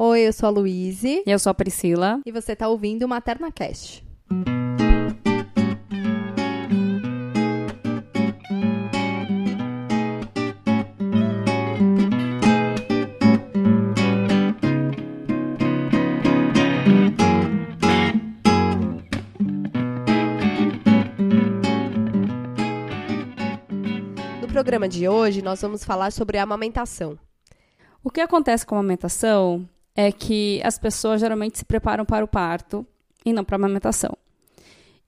Oi, eu sou a Luíse. Eu sou a Priscila. E você está ouvindo o Materna Cast. No programa de hoje, nós vamos falar sobre a amamentação. O que acontece com a amamentação é que as pessoas geralmente se preparam para o parto e não para a amamentação.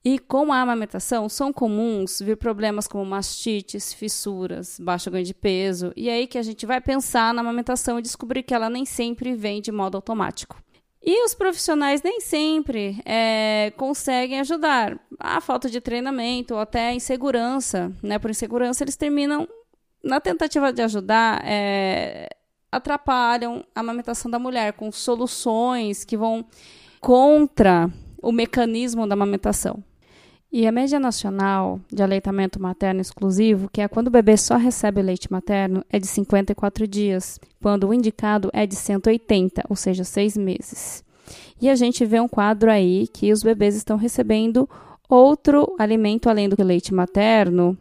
E com a amamentação são comuns vir problemas como mastites, fissuras, baixo ganho de peso, e é aí que a gente vai pensar na amamentação e descobrir que ela nem sempre vem de modo automático. E os profissionais nem sempre é, conseguem ajudar. A falta de treinamento ou até insegurança, né? Por insegurança, eles terminam, na tentativa de ajudar, é, atrapalham a amamentação da mulher com soluções que vão contra o mecanismo da amamentação. E a média nacional de aleitamento materno exclusivo, que é quando o bebê só recebe leite materno, é de 54 dias, quando o indicado é de 180, ou seja, seis meses. E a gente vê um quadro aí que os bebês estão recebendo outro alimento além do leite materno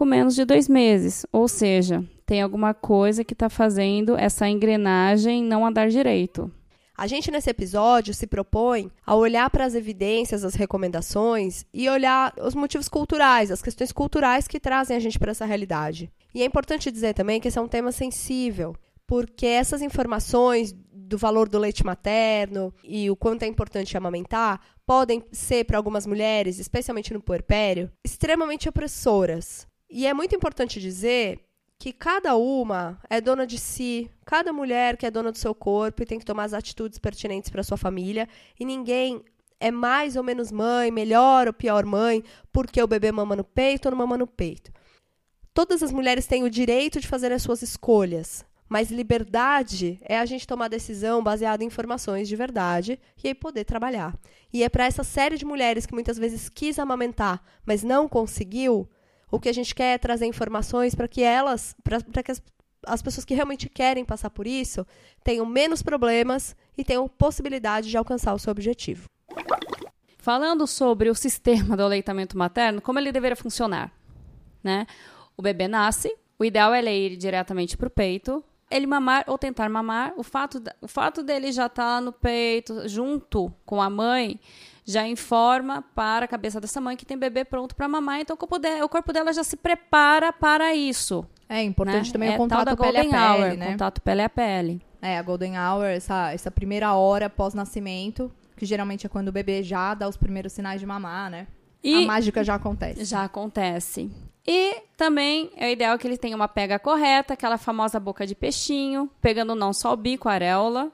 com menos de dois meses, ou seja, tem alguma coisa que está fazendo essa engrenagem não andar direito. A gente, nesse episódio, se propõe a olhar para as evidências, as recomendações e olhar os motivos culturais, as questões culturais que trazem a gente para essa realidade. E é importante dizer também que esse é um tema sensível, porque essas informações do valor do leite materno e o quanto é importante amamentar podem ser, para algumas mulheres, especialmente no puerpério, extremamente opressoras. E é muito importante dizer que cada uma é dona de si, cada mulher que é dona do seu corpo e tem que tomar as atitudes pertinentes para sua família, e ninguém é mais ou menos mãe, melhor ou pior mãe, porque o bebê mama no peito ou não mama no peito. Todas as mulheres têm o direito de fazer as suas escolhas, mas liberdade é a gente tomar decisão baseada em informações de verdade e aí poder trabalhar. E é para essa série de mulheres que muitas vezes quis amamentar, mas não conseguiu, o que a gente quer é trazer informações para que elas, para que as, as pessoas que realmente querem passar por isso, tenham menos problemas e tenham possibilidade de alcançar o seu objetivo. Falando sobre o sistema do aleitamento materno, como ele deveria funcionar, né? O bebê nasce, o ideal é ele ir diretamente para o peito, ele mamar ou tentar mamar, o fato, o fato dele já estar tá no peito, junto com a mãe, já informa para a cabeça dessa mãe que tem bebê pronto para mamar, então o corpo, dela, o corpo dela já se prepara para isso. É importante né? também é o contato pele a pele, hour, né? Contato pele a pele. É, a golden hour, essa, essa primeira hora pós-nascimento, que geralmente é quando o bebê já dá os primeiros sinais de mamar, né? E a mágica já acontece. Já acontece. E também é ideal que ele tenha uma pega correta, aquela famosa boca de peixinho, pegando não só o bico, a areola,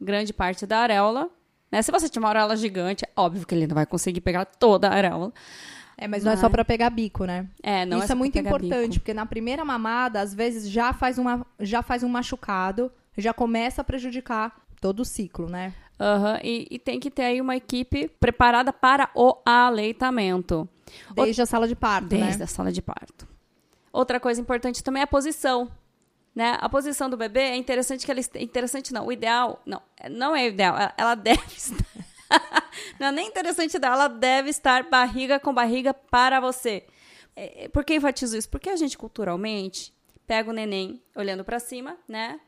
grande parte da areola, né? Se você tiver uma areola gigante, é óbvio que ele não vai conseguir pegar toda a areola. É, mas, não é só para pegar bico, né? É, não Isso é, é muito importante, bico. porque na primeira mamada, às vezes já faz, uma, já faz um machucado, já começa a prejudicar todo o ciclo, né? Uhum, e, e, tem que ter aí uma equipe preparada para o aleitamento. Desde a sala de parto, Desde né? a sala de parto. Outra coisa importante também é a posição. Né? A posição do bebê é interessante que ela interessante não, o ideal não, não é ideal, ela deve estar não é nem interessante dela, ela deve estar barriga com barriga para você. É, por que enfatizo isso? Porque a gente culturalmente pega o neném olhando para cima, né?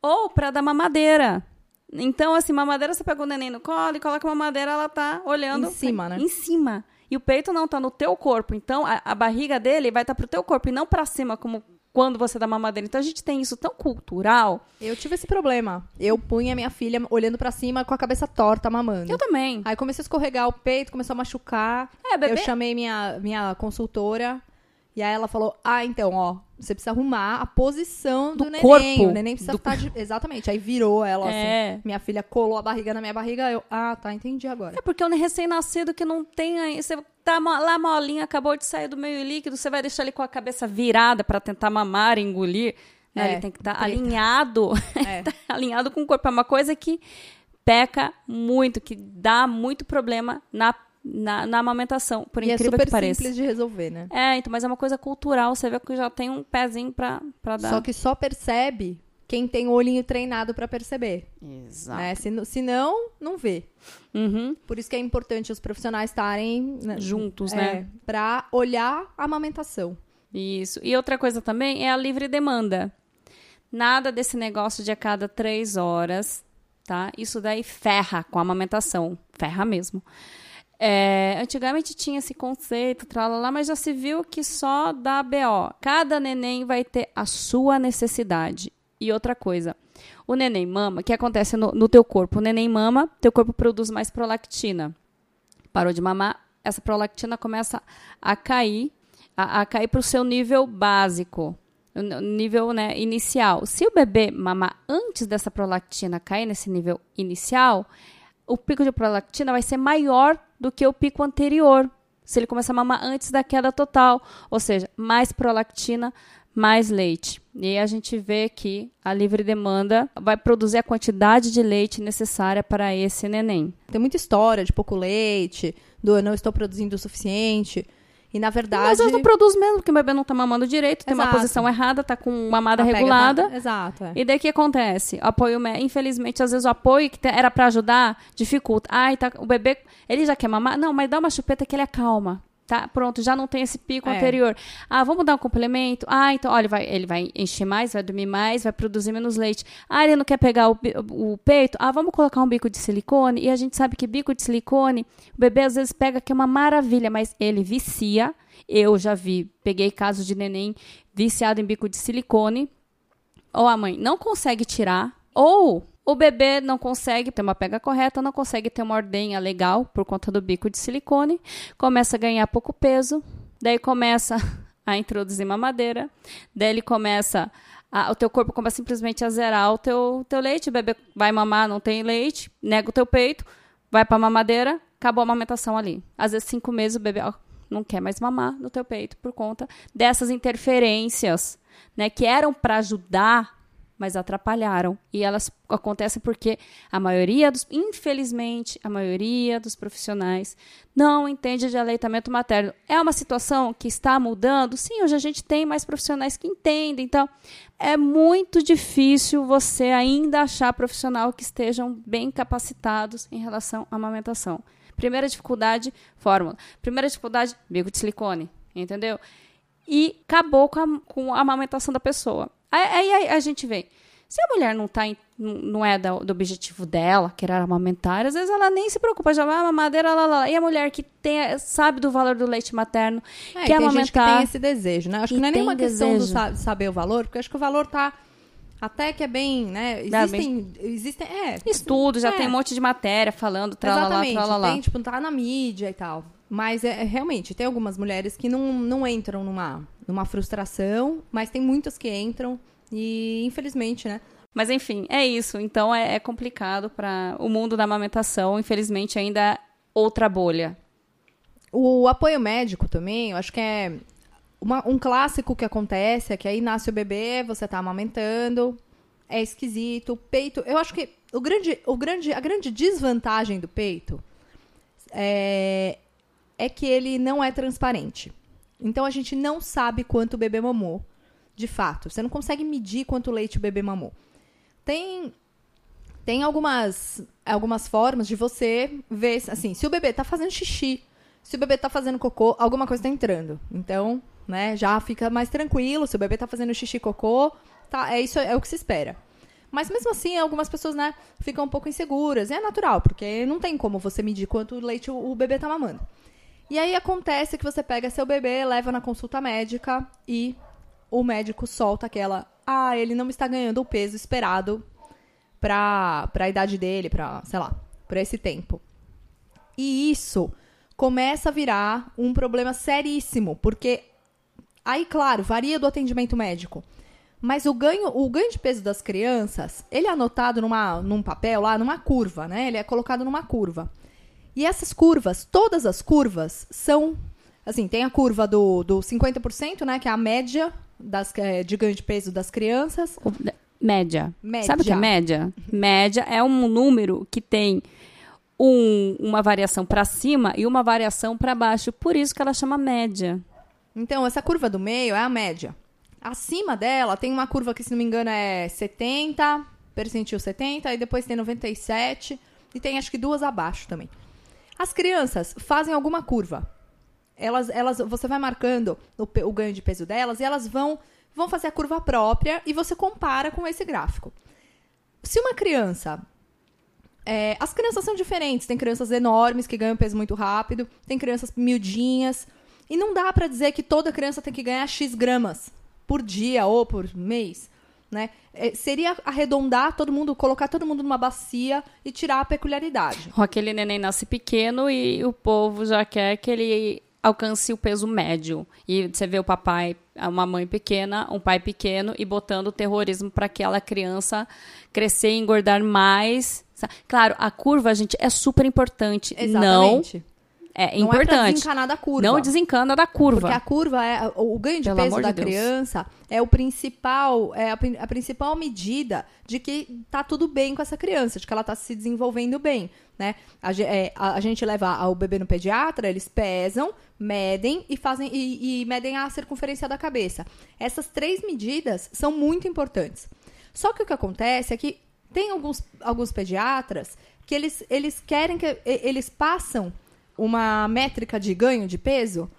Ou para dar mamadeira. Então, assim, mamadeira, você pega o neném no colo e coloca a mamadeira, ela tá olhando em cima, né? Em cima. E o peito não tá no teu corpo. Então, a, a barriga dele vai estar tá pro teu corpo e não para cima, como quando você dá mamadeira. Então a gente tem isso tão cultural. Eu tive esse problema. Eu punha minha filha olhando para cima com a cabeça torta mamando. Eu também. Aí comecei a escorregar o peito, começou a machucar. É, bebê... Eu chamei minha, minha consultora. E aí ela falou: Ah, então, ó, você precisa arrumar a posição do, do neném. Corpo. O neném precisa do... estar. De... Exatamente. Aí virou ela é. assim. Minha filha colou a barriga na minha barriga. Eu, ah, tá, entendi agora. É porque o recém-nascido que não tem aí. Você tá lá molinha, acabou de sair do meio líquido, você vai deixar ele com a cabeça virada para tentar mamar e engolir. Né? É, ele tem que estar tá alinhado. É. tá alinhado com o corpo. É uma coisa que peca muito, que dá muito problema na na, na amamentação, por e incrível é super que pareça. simples de resolver, né? É, então, mas é uma coisa cultural, você vê que já tem um pezinho pra, pra dar. Só que só percebe quem tem o olhinho treinado para perceber. Exato. Né? Se, se não, não vê. Uhum. Por isso que é importante os profissionais estarem né, Juntos, é, né? Para olhar a amamentação. Isso. E outra coisa também é a livre demanda. Nada desse negócio de a cada três horas, tá? Isso daí ferra com a amamentação. Ferra mesmo. É, antigamente tinha esse conceito, tralala, mas já se viu que só dá BO. Cada neném vai ter a sua necessidade. E outra coisa, o neném mama, o que acontece no, no teu corpo? O neném mama, teu corpo produz mais prolactina. Parou de mamar, essa prolactina começa a cair, a, a cair para o seu nível básico, nível né, inicial. Se o bebê mamar antes dessa prolactina cair nesse nível inicial, o pico de prolactina vai ser maior do que o pico anterior. Se ele começar a mamar antes da queda total, ou seja, mais prolactina, mais leite. E aí a gente vê que a livre demanda vai produzir a quantidade de leite necessária para esse neném. Tem muita história de pouco leite, do eu não estou produzindo o suficiente. E na verdade. Mas às vezes não produz mesmo, porque o bebê não está mamando direito, tem uma posição errada, está com mamada a pega regulada. tá- Exato. É. E daí o que acontece? O apoio, infelizmente, às vezes o apoio que era pra ajudar dificulta. Ai, tá, o bebê, ele já quer mamar? Não, mas dá uma chupeta que ele acalma. Tá, pronto, já não tem esse pico É. anterior. Ah, vamos dar um complemento? Ah, então, olha, vai, ele vai encher mais, vai dormir mais, vai produzir menos leite. Ah, ele não quer pegar o, o peito? Ah, vamos colocar um bico de silicone. E a gente sabe que bico de silicone, o bebê às vezes pega, que é uma maravilha, mas ele vicia. Eu já vi, peguei casos de neném viciado em bico de silicone ou a mãe não consegue tirar, ou o bebê não consegue ter uma pega correta, não consegue ter uma ordenha legal por conta do bico de silicone, começa a ganhar pouco peso, daí começa a introduzir mamadeira, daí ele começa a- o teu corpo começa simplesmente a zerar o teu, teu leite, o bebê vai mamar, não tem leite, nega o teu peito, vai pra mamadeira, acabou a amamentação ali. Às vezes, cinco meses, o bebê ó, não quer mais mamar no teu peito por conta dessas interferências, né, que eram para ajudar, mas atrapalharam. E elas acontecem porque a maioria dos, infelizmente, a maioria dos profissionais não entende de aleitamento materno. É uma situação que está mudando? Sim, hoje a gente tem mais profissionais que entendem. Então, é muito difícil você ainda achar profissional que estejam bem capacitados em relação à amamentação. Primeira dificuldade, fórmula. Primeira dificuldade, bico de silicone. Entendeu? E acabou com a, com a amamentação da pessoa. Aí, aí a gente vê. Se a mulher não, tá em- não- é da- do objetivo dela, que era amamentar, às vezes ela nem se preocupa, já vai a mamadeira, lá, lá. E a mulher que tem, sabe do valor do leite materno, É, quer tem gente que amamentar. tem esse desejo, né? Acho que não é nenhuma questão do de saber o valor, porque acho que o valor tá até que é bem, né? Dá Existem, existem, é, Estudo, já É. tem um monte de matéria falando, tralalá, tralalá. tem, tipo, tá na mídia e tal. Mas é, é, realmente, tem algumas mulheres que não, não entram numa, numa frustração, mas tem muitas que entram e, infelizmente, né? Mas enfim, é isso. Então é, é complicado para o mundo da amamentação. Infelizmente, ainda é outra bolha. O apoio médico também, eu acho que é uma- um clássico que acontece, é que aí nasce o bebê, você tá amamentando, é esquisito, o peito... Eu acho que o grande, o grande, a grande desvantagem do peito é, é que ele não é transparente. Então a gente não sabe quanto o bebê mamou, de fato. Você não consegue medir quanto leite o bebê mamou. Tem tem algumas algumas formas de você ver, assim, se o bebê tá fazendo xixi, se o bebê tá fazendo cocô, alguma coisa tá entrando. Então, né, já fica mais tranquilo. Se o bebê tá fazendo xixi cocô, tá, é isso é o que se espera. Mas mesmo assim, algumas pessoas, né, ficam um pouco inseguras. E é natural, porque não tem como você medir quanto leite o, o bebê tá mamando. E aí acontece que você pega seu bebê, leva na consulta médica e o médico solta aquela, ah, ele não está ganhando o peso esperado pra, pra idade dele, pra, sei lá, pra esse tempo. E isso começa a virar um problema seríssimo, porque aí, claro, varia do atendimento médico. Mas o ganho, o ganho de peso das crianças, ele é anotado numa, num papel lá, numa curva, né? Ele é colocado numa curva. E essas curvas, todas as curvas, são. Assim, tem a curva do, do 50%, né? Que é a média das, eh, de ganho de peso das crianças. O- Média. Média. Sabe o que é média? Média é um número que tem um- uma variação para cima e uma variação para baixo. Por isso que ela chama média. Então, essa curva do meio é a média. Acima dela tem uma curva que, se não me engano, é 70, percentil 70, e depois tem 97, e tem acho que duas abaixo também. As crianças fazem alguma curva. Elas, elas, você vai marcando o, o ganho de peso delas e elas vão, vão fazer a curva própria e você compara com esse gráfico. Se uma criança é, as crianças são diferentes. Tem crianças enormes que ganham peso muito rápido, tem crianças miudinhas. E não dá para dizer que toda criança tem que ganhar X gramas por dia ou por mês. Né? É, seria arredondar todo mundo, colocar todo mundo numa bacia e tirar a peculiaridade. Aquele neném nasce pequeno e o povo já quer que ele alcance o peso médio. E você vê o papai, uma mãe pequena, um pai pequeno e botando o terrorismo para aquela criança crescer e engordar mais. Claro, a curva, gente, é super importante. Exatamente. Não é não importante. Não é desencanar da curva. Não desencana da curva. Porque a curva é o ganho de Pelo peso da de criança é o principal, é a, a, principal medida de que tá tudo bem com essa criança, de que ela tá se desenvolvendo bem, né? A, é, a, a gente leva o bebê no pediatra, eles pesam, medem e fazem e, e medem a circunferência da cabeça. Essas três medidas são muito importantes. Só que o que acontece é que tem alguns, alguns pediatras que eles, eles querem que eles passam uma métrica de ganho de peso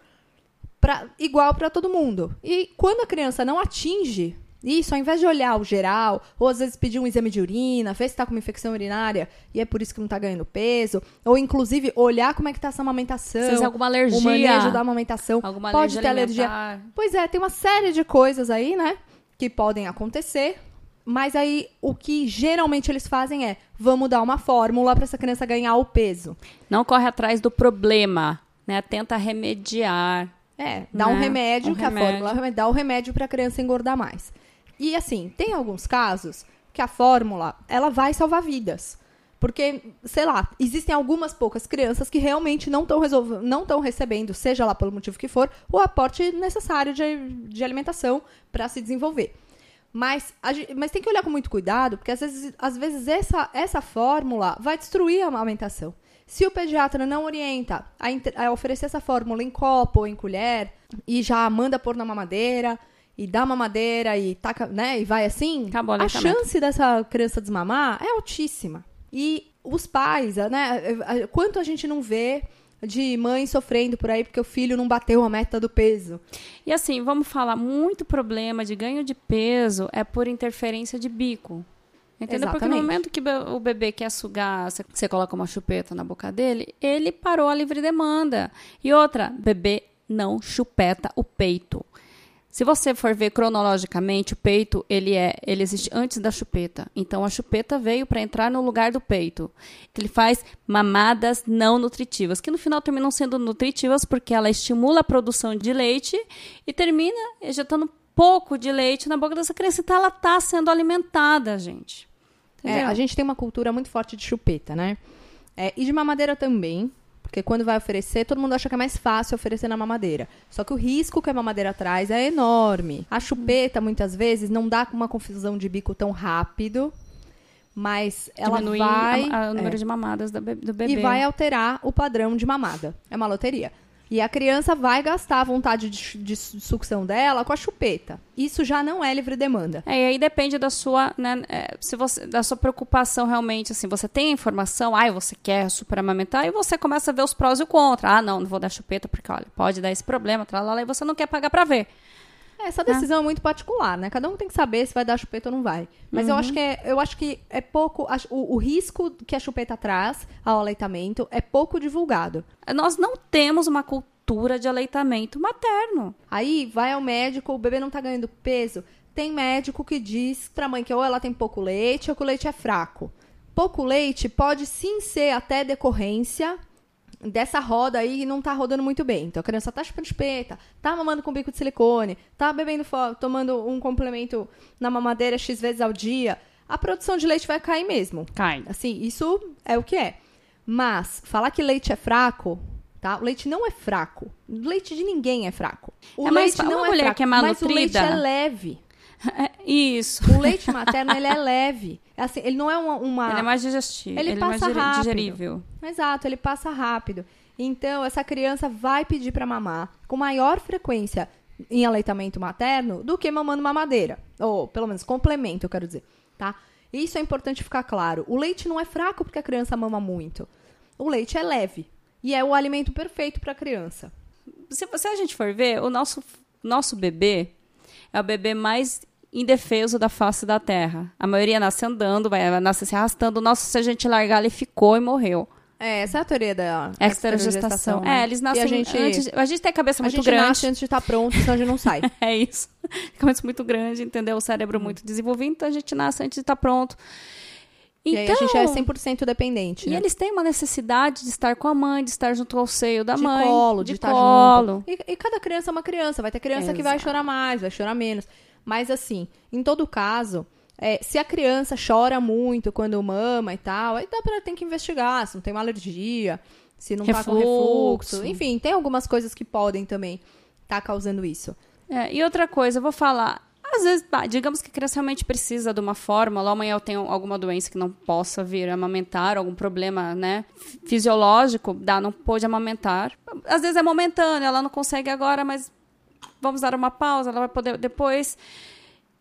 pra, igual para todo mundo. E quando a criança não atinge isso, ao invés de olhar o geral, ou às vezes pedir um exame de urina, ver se está com uma infecção urinária e é por isso que não está ganhando peso, ou inclusive olhar como é que está essa amamentação. Se alguma alergia. O manejo da amamentação. Alguma pode alergia ter alergia. Pois é, tem uma série de coisas aí, né, que podem acontecer. Mas aí o que geralmente eles fazem é: vamos dar uma fórmula para essa criança ganhar o peso. Não corre atrás do problema, né? Tenta remediar. É, dá né? um remédio, um que remédio. a fórmula dá o remédio para a criança engordar mais. E assim, tem alguns casos que a fórmula, ela vai salvar vidas. Porque, sei lá, existem algumas poucas crianças que realmente não estão não estão recebendo, seja lá pelo motivo que for, o aporte necessário de, de alimentação para se desenvolver. Mas, mas tem que olhar com muito cuidado, porque às vezes, às vezes essa, essa fórmula vai destruir a amamentação. Se o pediatra não orienta a, a, oferecer essa fórmula em copo ou em colher e já manda pôr na mamadeira e dá mamadeira e taca, né, e vai assim, Acabou a chance dessa criança desmamar é altíssima. E os pais, né, quanto a gente não vê de mãe sofrendo por aí porque o filho não bateu a meta do peso. E assim, vamos falar, muito problema de ganho de peso é por interferência de bico. Entendeu? Exatamente. Porque no momento que o bebê quer sugar, você coloca uma chupeta na boca dele, ele parou a livre demanda. E outra, bebê não chupeta o peito. Se você for ver cronologicamente, o peito ele é, ele existe antes da chupeta. Então a chupeta veio para entrar no lugar do peito. Ele faz mamadas não nutritivas, que no final terminam sendo nutritivas porque ela estimula a produção de leite e termina ejetando pouco de leite na boca dessa criança. Então ela está sendo alimentada, gente. É, a gente tem uma cultura muito forte de chupeta, né? É, e de mamadeira também. Porque quando vai oferecer, todo mundo acha que é mais fácil oferecer na mamadeira. Só que o risco que a mamadeira traz é enorme. A chupeta, muitas vezes, não dá uma confusão de bico tão rápido, mas ela Diminui vai... o número é, de mamadas do bebê. E vai alterar o padrão de mamada. É uma loteria. E a criança vai gastar a vontade de, de, sucção dela com a chupeta. Isso já não é livre demanda. É, e aí depende da sua, né, é, se você, da sua preocupação realmente, assim, você tem a informação, ah, você quer superamamentar, e você começa a ver os prós e o contra. Ah, não, não vou dar chupeta porque, olha, pode dar esse problema, tralala, e você não quer pagar para ver. Essa decisão é. é muito particular, né? Cada um tem que saber se vai dar chupeta ou não vai. Mas uhum. eu acho que é, eu acho que é pouco. O, o, risco que a chupeta traz ao aleitamento é pouco divulgado. Nós não temos uma cultura de aleitamento materno. Aí vai ao médico, o bebê não tá ganhando peso. Tem médico que diz pra mãe que ou ela tem pouco leite ou que o leite é fraco. Pouco leite pode sim ser até decorrência dessa roda aí não tá rodando muito bem. Então a criança tá chupando espeta, tá mamando com bico de silicone, tá bebendo tomando um complemento na mamadeira X vezes ao dia, a produção de leite vai cair mesmo. Cai. Assim, isso é o que é. Mas falar que leite é fraco, tá? O leite não é fraco. O leite de ninguém é fraco. O é leite não é mulher fraco, que é mal mas o leite é leve. Isso. O leite materno, ele é leve. Assim, ele não é uma, uma... Ele é mais digestivo. Ele, ele passa é mais rápido. digerível. Exato, ele passa rápido. Então, essa criança vai pedir para mamar com maior frequência em aleitamento materno do que mamando mamadeira. Ou, pelo menos, complemento, eu quero dizer, tá? Isso é importante ficar claro. O leite não é fraco porque a criança mama muito. O leite é leve. E é o alimento perfeito para a criança. Se, se a gente for ver, o nosso, nosso bebê é o bebê mais indefeso da face da terra. A maioria nasce andando, vai nasce se arrastando. Nossa, se a gente largar, ele ficou e morreu. É, essa é a teoria da extragestação. Né? É, eles nascem a gente, antes. A gente tem a cabeça muito grande. A gente nasce antes de estar tá pronto, senão a gente não sai. é isso. Cabeça muito grande, entendeu? O cérebro muito desenvolvido, então a gente nasce antes de estar tá pronto. Então, e aí a gente é 100% então, dependente. E né? eles têm uma necessidade de estar com a mãe, de estar junto ao seio da de mãe. Colo, de, de colo, de estar junto. E, e, cada criança é uma criança. Vai ter criança Exato. que vai chorar mais, vai chorar menos. Mas assim, em todo caso, é, se a criança chora muito quando mama e tal, aí dá pra ter que investigar se não tem uma alergia, se não refluxo. tá com refluxo. Enfim, tem algumas coisas que podem também estar tá causando isso. É, e outra coisa, eu vou falar. Às vezes, digamos que a criança realmente precisa de uma fórmula, amanhã eu tenho alguma doença que não possa vir amamentar, algum problema, né, fisiológico, dá, não pôde amamentar. Às vezes é momentâneo, ela não consegue agora, mas vamos dar uma pausa, ela vai poder depois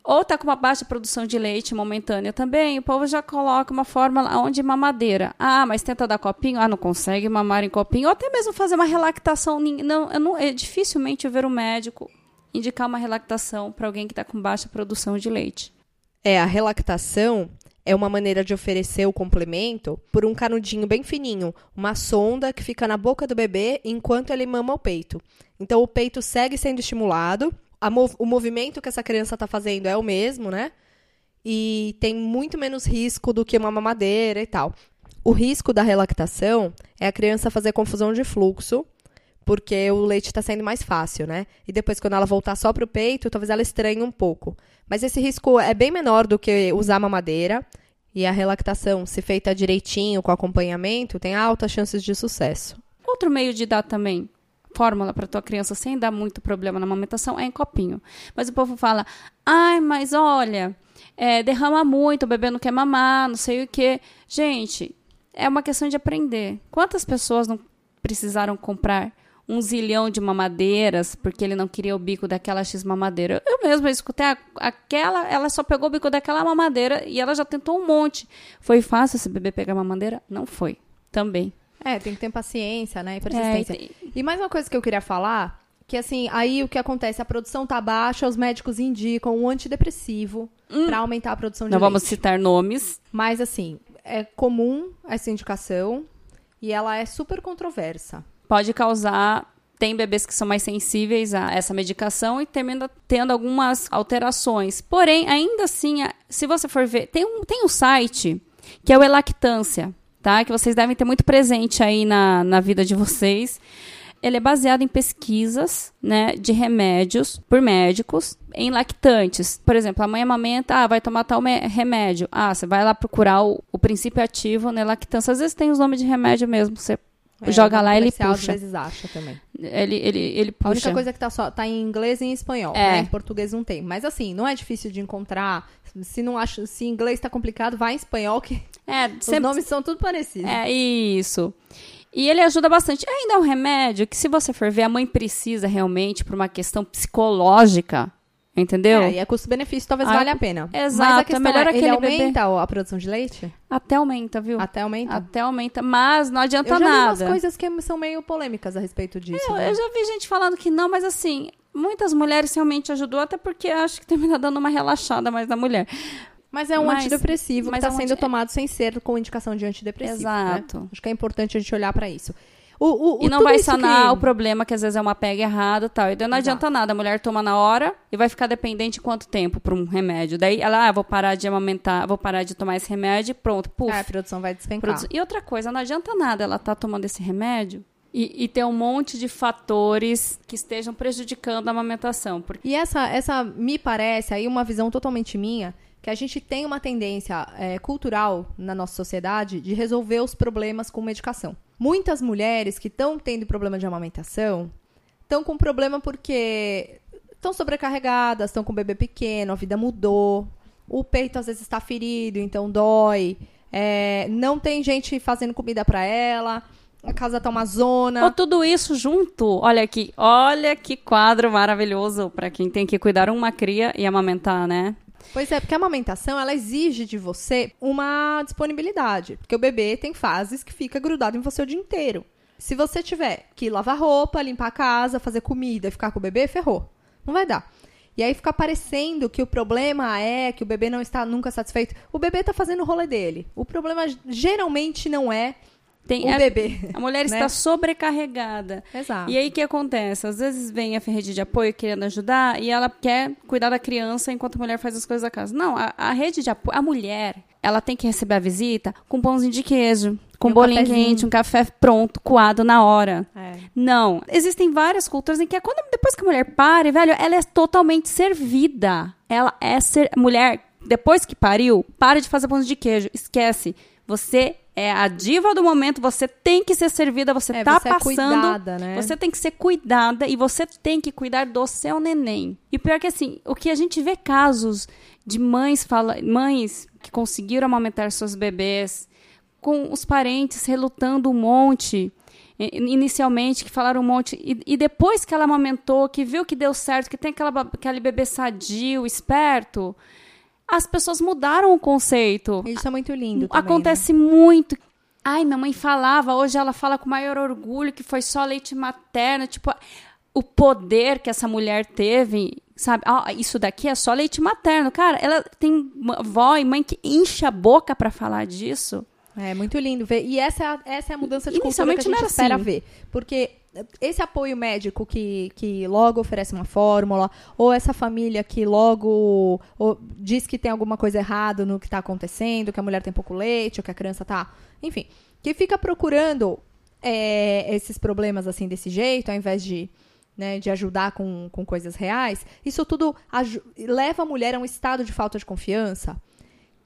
ou está com uma baixa produção de leite momentânea também, o povo já coloca uma fórmula onde mamadeira. Ah, mas tenta dar copinho? Ah, não consegue mamar em copinho. Ou até mesmo fazer uma relactação. Não, eu não, é dificilmente eu ver um médico indicar uma relactação para alguém que está com baixa produção de leite. É, a relactação é uma maneira de oferecer o complemento por um canudinho bem fininho, uma sonda que fica na boca do bebê enquanto ele mama o peito. Então o peito segue sendo estimulado mov o movimento que essa criança está fazendo é o mesmo, né? E tem muito menos risco do que uma mamadeira e tal. O risco da relactação é a criança fazer confusão de fluxo, porque o leite está sendo mais fácil, né? E depois, quando ela voltar só para o peito, talvez ela estranhe um pouco. Mas esse risco é bem menor do que usar mamadeira. E a relactação, se feita direitinho, com acompanhamento, tem altas chances de sucesso. Outro meio de dar também fórmula para tua criança sem dar muito problema na amamentação é em copinho. Mas o povo fala, ai, mas olha, é, derrama muito, o bebê não quer mamar, não sei o quê. Gente, é uma questão de aprender. Quantas pessoas não precisaram comprar um zilhão de mamadeiras porque ele não queria o bico daquela X mamadeira. Eu mesma escutei aquela, ela só pegou o bico daquela mamadeira e ela já tentou um monte. Foi fácil esse bebê pegar mamadeira? Não foi. Também. É, tem que ter paciência, né? E persistência. É, e, e mais uma coisa que eu queria falar, que assim, aí o que acontece? A produção tá baixa, os médicos indicam um antidepressivo hum. para aumentar a produção de Não leite. vamos citar nomes. Mas assim, é comum essa indicação e ela é super controversa. Pode causar tem bebês que são mais sensíveis a essa medicação e termina tendo algumas alterações. Porém, ainda assim, se você for ver, tem um, tem um site que é o Elactância tá? Que vocês devem ter muito presente aí na, na vida de vocês. Ele é baseado em pesquisas, né, de remédios por médicos em lactantes. Por exemplo, a mãe amamenta, ah, vai tomar tal remédio. Ah, você vai lá procurar o, o princípio ativo na lactância. Às vezes tem os nomes de remédio mesmo, você é, joga lá e ele puxa. Às vezes acha também. Ele, ele, ele puxa. A única coisa que tá, só, tá em inglês e em espanhol, é. né? Em português não tem. Mas assim, não é difícil de encontrar. Se não acha, se inglês tá complicado, vai em espanhol que é, sempre... os nomes são tudo parecidos. É isso. E ele ajuda bastante. Ainda é um remédio que, se você for ver, a mãe precisa realmente por uma questão psicológica. Entendeu? É, e a custo-benefício talvez ah, valha a pena. Exato. Mas a questão é melhor é, ele aumenta bebê. a produção de leite? Até aumenta, viu? Até aumenta? Até aumenta, mas não adianta eu já nada. Vi umas coisas que são meio polêmicas a respeito disso. Eu, né? eu já vi gente falando que não, mas assim, muitas mulheres realmente ajudou, até porque acho que termina dando uma relaxada mais na mulher. Mas é um mas, antidepressivo mas que está é um sendo anti... tomado sem ser com indicação de antidepressivo. Né? Exato. Né? Acho que é importante a gente olhar para isso. O, o, e não vai sanar que... o problema que às vezes é uma pega errada tal. E daí não Exato. adianta nada. A mulher toma na hora e vai ficar dependente quanto tempo para um remédio. Daí ela, ah, vou parar de amamentar, vou parar de tomar esse remédio e pronto. Puf. É, a produção vai despencar. Produ... E outra coisa, não adianta nada ela tá tomando esse remédio e, e, ter um monte de fatores que estejam prejudicando a amamentação. Porque... E essa, essa me parece aí uma visão totalmente minha que a gente tem uma tendência é, cultural na nossa sociedade de resolver os problemas com medicação. Muitas mulheres que estão tendo problema de amamentação estão com problema porque estão sobrecarregadas, estão com bebê pequeno, a vida mudou, o peito às vezes está ferido, então dói, é, não tem gente fazendo comida para ela, a casa tá uma zona. Ou tudo isso junto. Olha aqui, olha que quadro maravilhoso para quem tem que cuidar uma cria e amamentar, né? Pois é, porque a amamentação, ela exige de você uma disponibilidade. Porque o bebê tem fases que fica grudado em você o dia inteiro. Se você tiver que lavar roupa, limpar a casa, fazer comida e ficar com o bebê, ferrou. Não vai dar. E aí fica parecendo que o problema é que o bebê não está nunca satisfeito. O bebê está fazendo o rolê dele. O problema geralmente não é tem, o a, bebê. A mulher né? está sobrecarregada. Exato. E aí o que acontece? Às vezes vem a rede de apoio querendo ajudar e ela quer cuidar da criança enquanto a mulher faz as coisas da casa. Não, a, a rede de apoio, a mulher, ela tem que receber a visita com pãozinho de queijo, com um bolinho cafezinho. quente, um café pronto, coado na hora. É. Não. Existem várias culturas em que é quando, depois que a mulher pare, velho, ela é totalmente servida. Ela é ser mulher, depois que pariu, para de fazer pãozinho de queijo. Esquece. Você é a diva do momento, você tem que ser servida, você é, tá você passando. É cuidada, né? Você tem que ser cuidada e você tem que cuidar do seu neném. E pior que assim, o que a gente vê casos de mães fala, mães que conseguiram amamentar seus bebês com os parentes relutando um monte inicialmente, que falaram um monte, e, e, depois que ela amamentou, que viu que deu certo, que tem aquela, aquele bebê sadio, esperto, as pessoas mudaram o conceito. Isso é muito lindo. Também, Acontece né? muito. Ai, minha mãe falava, hoje ela fala com maior orgulho que foi só leite materno. Tipo, o poder que essa mulher teve, sabe? Ah, isso daqui é só leite materno. Cara, ela tem avó e mãe que enche a boca para falar disso. É muito lindo ver. E essa é a, essa é a mudança de cultura que a gente espera assim. ver. Porque esse apoio médico que, que logo oferece uma fórmula, ou essa família que logo diz que tem alguma coisa errada no que está acontecendo, que a mulher tem pouco leite, ou que a criança está. Enfim, que fica procurando é, esses problemas assim desse jeito, ao invés de. Né, de ajudar com, com coisas reais, isso tudo leva a mulher a um estado de falta de confiança,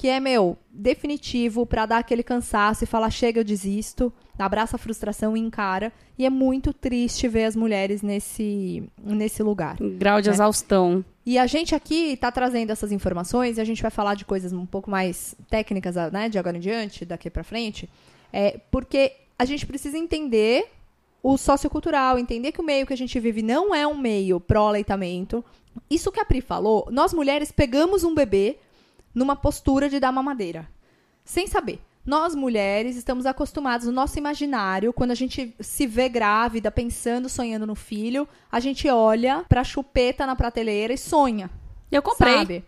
que é, meu, definitivo para dar aquele cansaço e falar, chega, eu desisto, abraça a frustração e encara. E é muito triste ver as mulheres nesse, nesse lugar. Grau de né? exaustão. E a gente aqui está trazendo essas informações e a gente vai falar de coisas um pouco mais técnicas, né, de agora em diante, daqui para frente, é, porque a gente precisa entender o sociocultural, entender que o meio que a gente vive não é um meio pró-aleitamento. Isso que a Pri falou, nós mulheres pegamos um bebê numa postura de dar mamadeira, sem saber. Nós mulheres estamos acostumados no nosso imaginário, quando a gente se vê grávida, pensando, sonhando no filho, a gente olha pra chupeta na prateleira e sonha. Eu comprei. Sabe?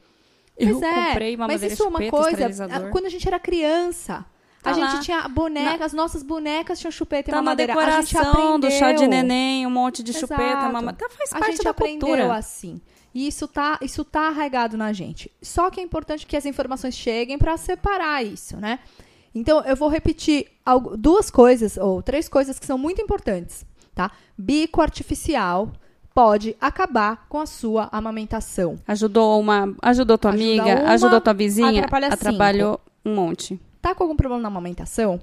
Eu pois é, comprei uma mas isso é uma coisa. Quando a gente era criança, Tá a lá. gente tinha bonecas, Na... as nossas bonecas tinham chupeta e tá mamadeira. Na decoração do chá de neném, um monte de Exato. chupeta, mamadeira. Tá, faz parte a gente da aprendeu assim. E isso tá, isso tá arraigado na gente. Só que é importante que as informações cheguem para separar isso, né? Então, eu vou repetir duas coisas, ou três coisas que são muito importantes, tá? Bico artificial pode acabar com a sua amamentação. Ajudou uma, ajudou tua Ajuda amiga, uma, ajudou tua vizinha, atrapalhou um monte. Tá com algum problema na amamentação?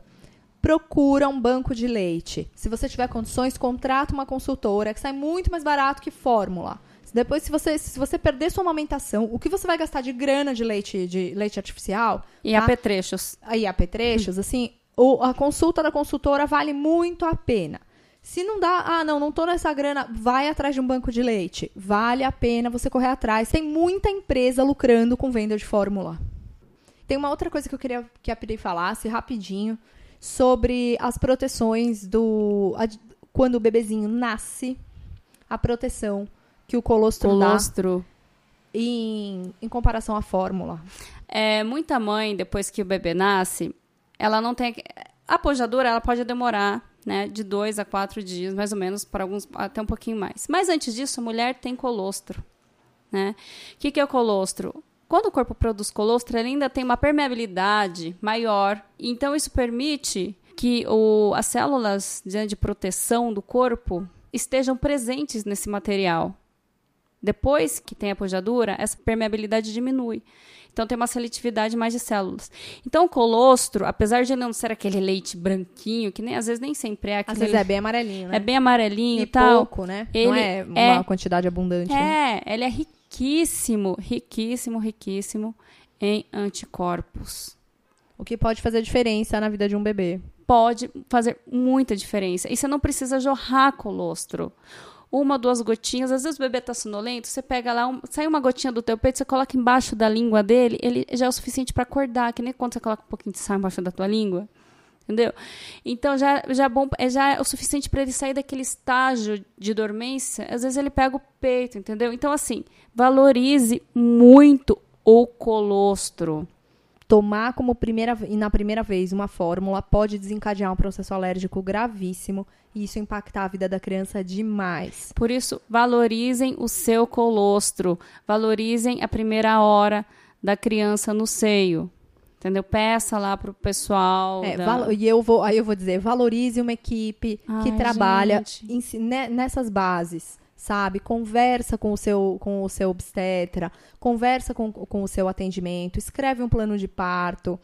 Procura um banco de leite. Se você tiver condições, contrata uma consultora que sai muito mais barato que fórmula. Depois, se você, se você perder sua amamentação, o que você vai gastar de grana de leite, de leite artificial? E tá? apetrechos. E apetrechos, hum. assim, o, a consulta da consultora vale muito a pena. Se não dá, ah, não, não tô nessa grana, vai atrás de um banco de leite. Vale a pena você correr atrás. Tem muita empresa lucrando com venda de fórmula. Tem uma outra coisa que eu queria que a Pri falasse rapidinho sobre as proteções do. A, quando o bebezinho nasce, a proteção que o colostro, colostro. dá em, em comparação à fórmula? É, muita mãe, depois que o bebê nasce, ela não tem. A pojadura ela pode demorar né, de dois a quatro dias, mais ou menos, para alguns até um pouquinho mais. Mas antes disso, a mulher tem colostro. Né? O que, que é o colostro? Quando o corpo produz colostro, ele ainda tem uma permeabilidade maior. Então, isso permite que o, as células de, de proteção do corpo estejam presentes nesse material. Depois que tem a pojadura, essa permeabilidade diminui. Então tem uma seletividade mais de células. Então o colostro, apesar de não ser aquele leite branquinho, que nem às vezes nem sempre é aquele. Às vezes é bem amarelinho, né? É bem amarelinho e, e tal. pouco, né? Ele não é uma é, quantidade abundante. É, né? ele é riquíssimo, riquíssimo, riquíssimo em anticorpos. O que pode fazer diferença na vida de um bebê. Pode fazer muita diferença. E você não precisa jorrar colostro uma, duas gotinhas. Às vezes o bebê tá sonolento, você pega lá, um, sai uma gotinha do teu peito, você coloca embaixo da língua dele, ele já é o suficiente para acordar, que nem quando você coloca um pouquinho de sal embaixo da tua língua. Entendeu? Então já, já, é bom, é, já é o suficiente para ele sair daquele estágio de dormência. Às vezes ele pega o peito, entendeu? Então, assim, valorize muito o colostro tomar como primeira e na primeira vez uma fórmula pode desencadear um processo alérgico gravíssimo e isso impactar a vida da criança demais. Por isso, valorizem o seu colostro, valorizem a primeira hora da criança no seio. Entendeu? Peça lá pro pessoal. É, da... E eu vou, aí eu vou dizer, valorize uma equipe Ai, que trabalha em, nessas bases sabe? Conversa com o seu, com o seu obstetra, conversa com, com o seu atendimento, escreve um plano de parto,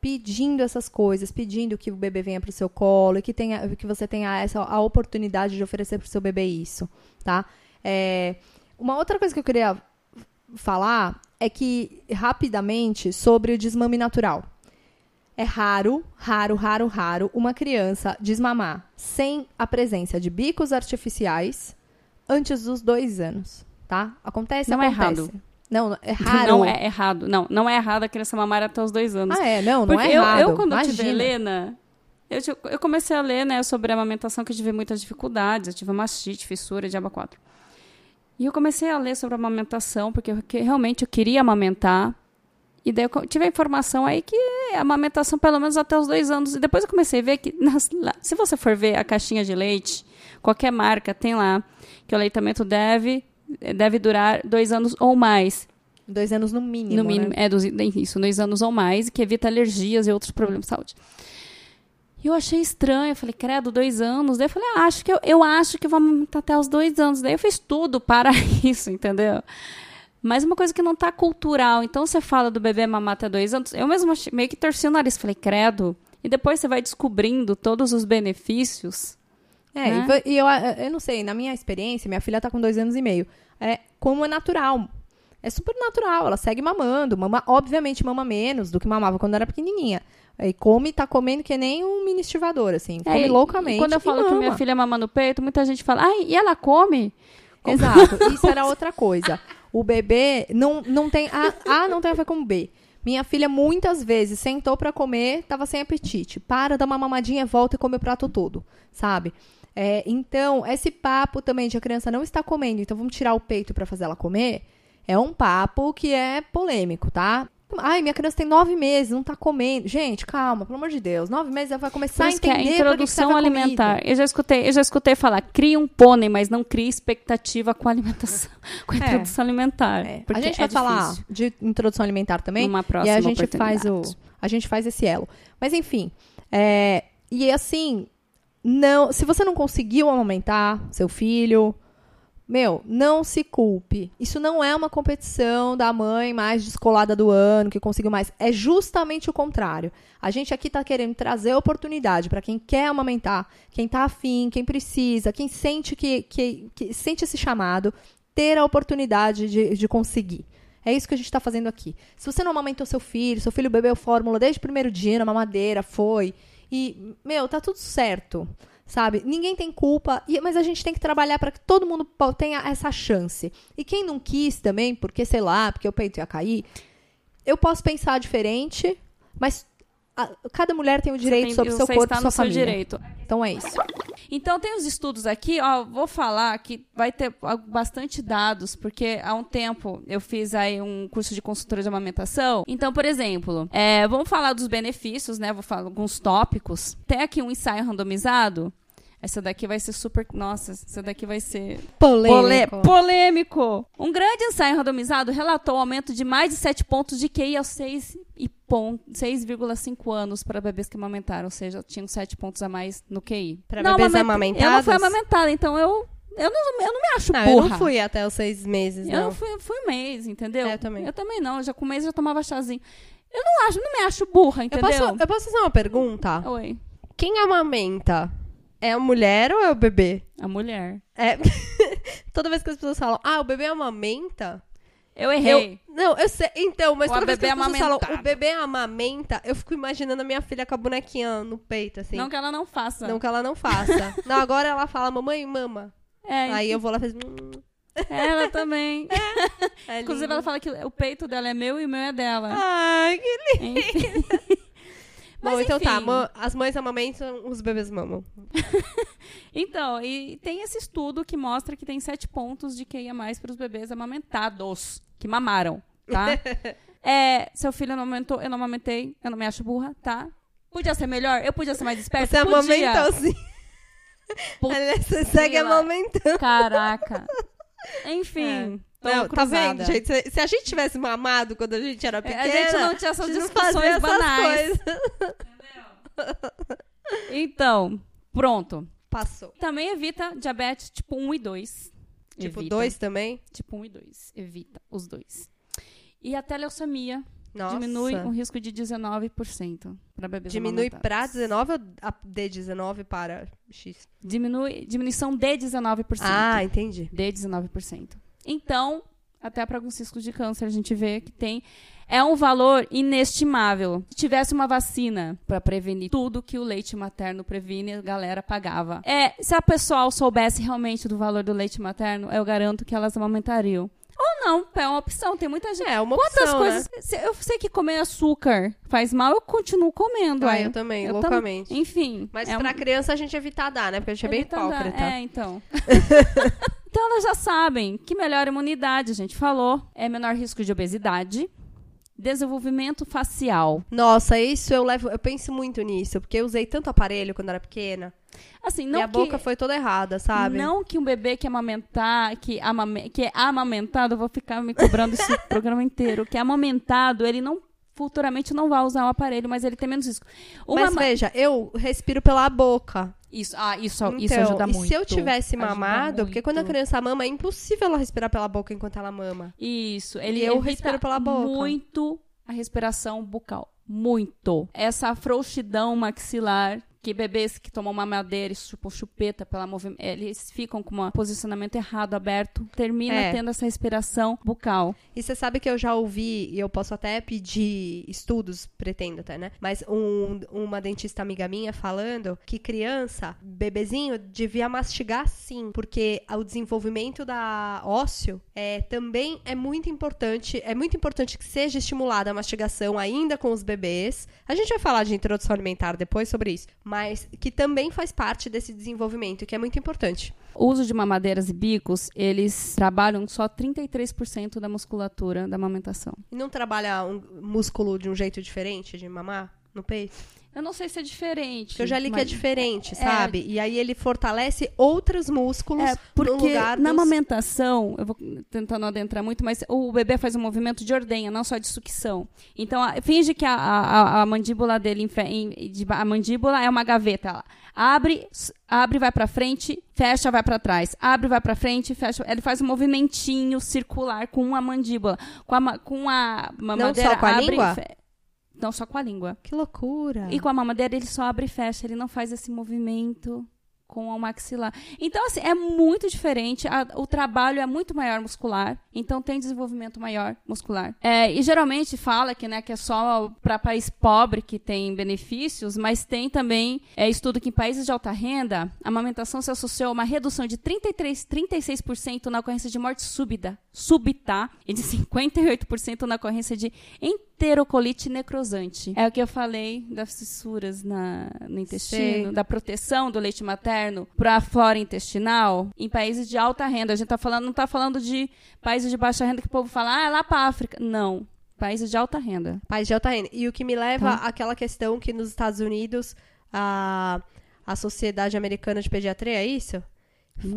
pedindo essas coisas, pedindo que o bebê venha para o seu colo e que, tenha, que você tenha essa, a oportunidade de oferecer para o seu bebê isso, tá? É, uma outra coisa que eu queria falar é que, rapidamente, sobre o desmame natural. É raro, raro, raro, raro uma criança desmamar sem a presença de bicos artificiais antes dos dois anos, tá? Acontece, não acontece. é errado. Não, é raro. Não é errado. Não, não é errado a criança mamar até os dois anos. Ah, é? Não, não Porque é errado. Eu, eu quando Imagina. tive Helena, eu, eu comecei a ler, né, sobre a amamentação, que eu tive muitas dificuldades. Eu tive mastite, fissura, diaba 4. E eu comecei a ler sobre a amamentação, porque eu, que, realmente eu queria amamentar. E daí eu tive a informação aí que a amamentação pelo menos até os dois anos. E depois eu comecei a ver que, nas, se você for ver a caixinha de leite, qualquer marca tem lá que o aleitamento deve, deve durar dois anos ou mais. Dois anos no mínimo. No mínimo, né? é dos, isso, dois anos ou mais, que evita alergias e outros problemas de saúde. E eu achei estranho, eu falei, credo, dois anos. Daí eu falei, ah, acho que eu, eu acho que vamos até os dois anos. Daí eu fiz tudo para isso, entendeu? Mas uma coisa que não está cultural. Então você fala do bebê mamar até dois anos. Eu mesmo meio que torci o nariz, falei, credo. E depois você vai descobrindo todos os benefícios é, né? e, eu, eu não sei, na minha experiência, minha filha tá com dois anos e meio. É como é natural. É super natural, ela segue mamando. Mama, obviamente mama menos do que mamava quando era pequenininha. E come, tá comendo que nem um mini estivador, assim. Come é, loucamente. Quando eu falo que minha filha mama no peito, muita gente fala, ai, e ela come? Exato, isso era outra coisa. O bebê não, não tem. A, a não tem a ver com B. Minha filha muitas vezes sentou para comer, tava sem apetite. Para, dá uma mamadinha, volta e come o prato todo, sabe? É, então, esse papo também de a criança não está comendo, então vamos tirar o peito para fazer ela comer, é um papo que é polêmico, tá? Ai, minha criança tem nove meses, não tá comendo. Gente, calma, pelo amor de Deus. Nove meses ela vai começar a entender que a introdução que alimentar. Eu já escutei, eu já escutei falar, cria um pônei, mas não cria expectativa com a alimentação, com a é, introdução alimentar. É. A gente vai é falar de introdução alimentar também. Numa próxima e a gente faz o, a gente faz esse elo. Mas enfim, é, e assim, não, se você não conseguiu amamentar seu filho, meu, não se culpe. Isso não é uma competição da mãe mais descolada do ano, que conseguiu mais. É justamente o contrário. A gente aqui está querendo trazer oportunidade para quem quer amamentar, quem está afim, quem precisa, quem sente que, que, que, sente esse chamado, ter a oportunidade de, de conseguir. É isso que a gente está fazendo aqui. Se você não amamentou seu filho, seu filho bebeu fórmula desde o primeiro dia na mamadeira, foi, e, meu, tá tudo certo, sabe? Ninguém tem culpa, mas a gente tem que trabalhar para que todo mundo tenha essa chance. E quem não quis também, porque sei lá, porque o peito ia cair, eu posso pensar diferente, mas a, cada mulher tem o direito tem, sobre o seu corpo e sua família. direito. Então é isso. Então tem os estudos aqui, ó, vou falar que vai ter bastante dados, porque há um tempo eu fiz aí um curso de consultora de amamentação. Então, por exemplo, é, vamos falar dos benefícios, né? Vou falar alguns tópicos. Tem aqui um ensaio randomizado essa daqui vai ser super. Nossa, essa daqui vai ser. Polêmico. Polêmico. Um grande ensaio randomizado relatou o aumento de mais de 7 pontos de QI aos 6,5 anos para bebês que amamentaram. Ou seja, tinham 7 pontos a mais no QI. Para bebês amamentados? Eu não fui amamentada, então eu. Eu não, eu não me acho não, burra. Eu não fui até os seis meses, não. Eu fui, fui um mês, entendeu? É, eu também. Eu também não. Já com um mês já tomava chazinho. Eu não acho, não me acho burra, entendeu? Eu posso, eu posso fazer uma pergunta? Oi. Quem amamenta é a mulher ou é o bebê? A mulher. É. Toda vez que as pessoas falam, ah, o bebê amamenta, Eu errei. Eu, não, eu sei. Então, mas Ou toda vez que as pessoas falam o bebê amamenta, eu fico imaginando a minha filha com a bonequinha no peito, assim. Não que ela não faça. Não que ela não faça. não, agora ela fala, mamãe, mama. É, Aí eu vou lá e faço... hum, ela também. é Inclusive, lindo. ela fala que o peito dela é meu e o meu é dela. Ai, que lindo. Enfim. Bom, Mas, então tá. enfim. As mães amamentam, os bebês mamam. Então, e tem esse estudo que mostra que tem sete pontos de QI a mais para os bebês amamentados, que mamaram, tá? é, seu filho não amamentou, eu não amamentei, eu não me acho burra, tá? Podia ser melhor, eu podia ser mais esperta, Você podia. amamentou sim. Putz, Você segue amamentando. Caraca. Enfim, É. Não, tá vendo, gente? Se, se a gente tivesse mamado quando a gente era É, pequena... A gente não tinha essas discussões banais. Então, pronto. Passou. Também evita diabetes tipo 1 e 2. Tipo, Evita. dois também? Tipo 1 e 2. Evita os dois. E a teleucemia Nossa. diminui um risco de 19% para bebês Diminui pra 19 ou de 19 para X? Diminui, diminuição de 19%. Ah, entendi. De 19%. Então, até para alguns riscos de câncer, a gente vê que tem. É um valor inestimável. Se tivesse uma vacina para prevenir tudo que o leite materno previne, a galera pagava. É, se a pessoal soubesse realmente do valor do leite materno, eu garanto que elas amamentariam. Ou não, é uma opção. Tem muita gente. É, uma Quantas opção, coisas. se- Eu sei que comer açúcar faz mal, eu continuo comendo. né? Ah, é. eu também, Eu loucamente. Enfim. Mas é pra um- criança a gente evitar dar, né? Porque a gente é bem Evita dar- hipócrita. É, então. então elas já sabem que melhora a imunidade, a gente falou, é menor risco de obesidade, desenvolvimento facial. Nossa, isso eu levo, eu penso muito nisso, porque eu usei tanto aparelho quando era pequena. Assim, não Minha que, boca foi toda errada, sabe? não que um bebê que amamentar, que, amame, que é amamentado, eu vou ficar me cobrando esse programa inteiro, que é amamentado, ele não futuramente não vai usar o aparelho, mas ele tem menos risco. Uma Mas ma- veja, eu respiro pela boca. isso, ah, isso, Então, isso ajuda muito. se eu tivesse mamado, porque quando a criança mama, é impossível ela respirar pela boca enquanto ela mama. Isso, ele E eu respiro pela boca. muito a respiração bucal. Muito. Essa frouxidão maxilar que bebês que tomam mamadeira e chupam chupeta pela movimento, eles ficam com um posicionamento errado, aberto, termina É. tendo essa respiração bucal. E você sabe que eu já ouvi, e eu posso até pedir estudos, pretendo até, né? Mas um- uma dentista amiga minha falando que criança, bebezinho, devia mastigar sim, porque o desenvolvimento da ósseo é, também é muito importante. É muito importante que seja estimulada a mastigação ainda com os bebês. A gente vai falar de introdução alimentar depois sobre isso, mas que também faz parte desse desenvolvimento, que é muito importante. O uso de mamadeiras e bicos, eles trabalham só 33% da musculatura da amamentação. E não trabalha um músculo de um jeito diferente de mamar no peito? Eu não sei se é diferente. Porque eu já li que é mas- diferente, sabe? E aí ele fortalece outros músculos É, no porque lugar na dos... amamentação, eu vou tentar não adentrar muito, mas o bebê faz um movimento de ordenha, não só de sucção. Então, a- finge que a, a- a mandíbula dele, enfe- em- de- a mandíbula é uma gaveta. Ela abre, abre, vai pra frente, fecha, vai pra trás. Abre, vai pra frente, fecha. Ele faz um movimentinho circular com a mandíbula. Com a, com a mamadeira, só com a abre e língua? fe- Não, só com a língua. Que loucura. E com a mamadeira ele só abre e fecha, ele não faz esse movimento com o maxilar. Então, assim, é muito diferente. a- o trabalho é muito maior muscular, então tem desenvolvimento maior muscular. É, e geralmente fala que, né, que é só para país pobre que tem benefícios, mas tem também é, estudo que em países de alta renda, a amamentação se associou a uma redução de 33, 36% na ocorrência de morte súbita, súbita e de 58% na ocorrência de enterocolite necrosante. É o que eu falei das fissuras na, no intestino, Sei. da proteção do leite materno para a flora intestinal em países de alta renda. A gente tá falando, não está falando de países de baixa renda que o povo fala, ah, é lá para África. Não. Países de alta renda. Pais de alta renda. E o que me leva Tá. àquela questão que nos Estados Unidos a, a Sociedade Americana de Pediatria, é isso?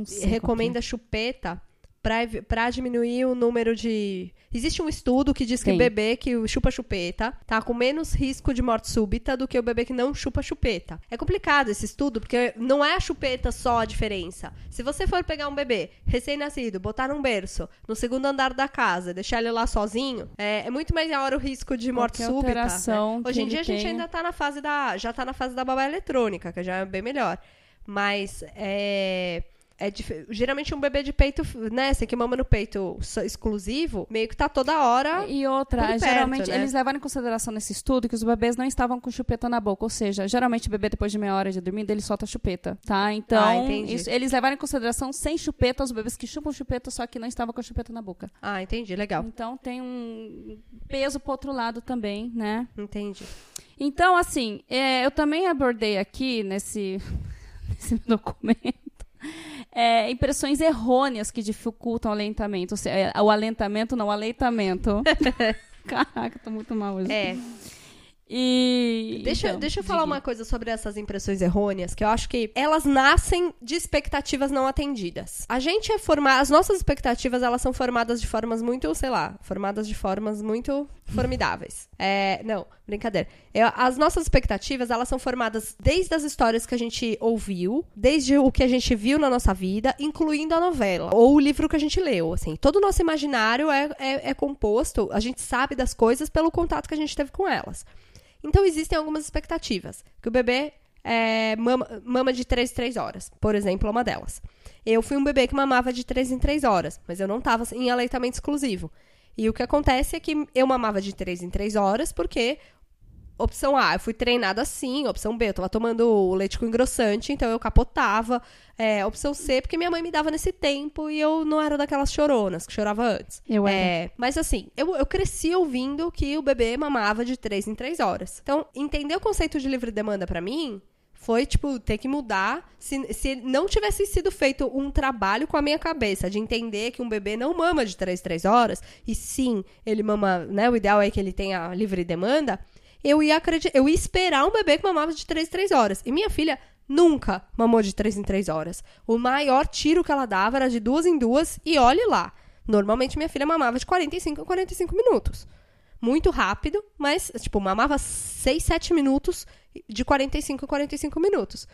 Sei qual Recomenda chupeta para diminuir o número de... Existe um estudo que diz que o bebê que chupa chupeta tá com menos risco de morte súbita do que o bebê que não chupa chupeta. É complicado esse estudo, porque não é a chupeta só a diferença. Se você for pegar um bebê recém-nascido, botar num berço, no segundo andar da casa, deixar ele lá sozinho, é, é muito maior o risco de morte Qualquer súbita. né? Hoje em dia a gente tenha. ainda tá na fase da. Já tá na fase da babá eletrônica, que já é bem melhor. Mas é, é geralmente um bebê de peito, né? Assim, que mama no peito exclusivo, meio que tá toda hora. E outra, perto, geralmente né? eles levaram em consideração nesse estudo que os bebês não estavam com chupeta na boca. Ou seja, geralmente o bebê, depois de meia hora de dormir, ele solta chupeta, tá? Então, ah, isso, eles levaram em consideração sem chupeta os bebês que chupam chupeta, só que não estavam com a chupeta na boca. Ah, entendi, legal. Então tem um peso pro outro lado também, né? Entendi. Então, assim, é, eu também abordei aqui nesse, nesse documento é, impressões errôneas que dificultam o alentamento. Seja, o alentamento, não, o aleitamento. Caraca, tô muito mal hoje. É. E. Deixa, então, deixa eu falar uma coisa sobre essas impressões errôneas, que eu acho que elas nascem de expectativas não atendidas. A gente é formado. As nossas expectativas, elas são formadas de formas muito, sei lá, formadas de formas muito formidáveis. É, não, brincadeira. Eu, as nossas expectativas, elas são formadas desde as histórias que a gente ouviu, desde o que a gente viu na nossa vida, incluindo a novela, ou o livro que a gente leu, assim. Todo o nosso imaginário é, é, é composto, a gente sabe das coisas pelo contato que a gente teve com elas. Então, existem algumas expectativas. Que o bebê é, mama, mama, de 3 em 3 horas, por exemplo, uma delas. Eu fui um bebê que mamava de 3 em 3 horas, mas eu não estava em aleitamento exclusivo. E o que acontece é que eu mamava de 3 em 3 horas porque opção A, eu fui treinada assim. Opção B, eu tava tomando o leite com engrossante, então eu capotava. É, opção C, porque minha mãe me dava nesse tempo e eu não era daquelas choronas que chorava antes. Eu era. É, mas assim, eu, eu cresci ouvindo que o bebê mamava de 3 em 3 horas. Então, entender o conceito de livre demanda para mim foi, tipo, ter que mudar. Se, se não tivesse sido feito um trabalho com a minha cabeça de entender que um bebê não mama de 3 3 horas, e sim, ele mama, né? O ideal é que ele tenha livre demanda eu ia acreditar, eu ia esperar um bebê que mamava de 3 em 3 horas. E minha filha nunca mamou de 3 em 3 horas. O maior tiro que ela dava era de duas em duas e olhe lá. Normalmente minha filha mamava de 45 a 45 minutos. Muito rápido, mas, tipo, mamava 6, 7 minutos de 45 a 45 minutos.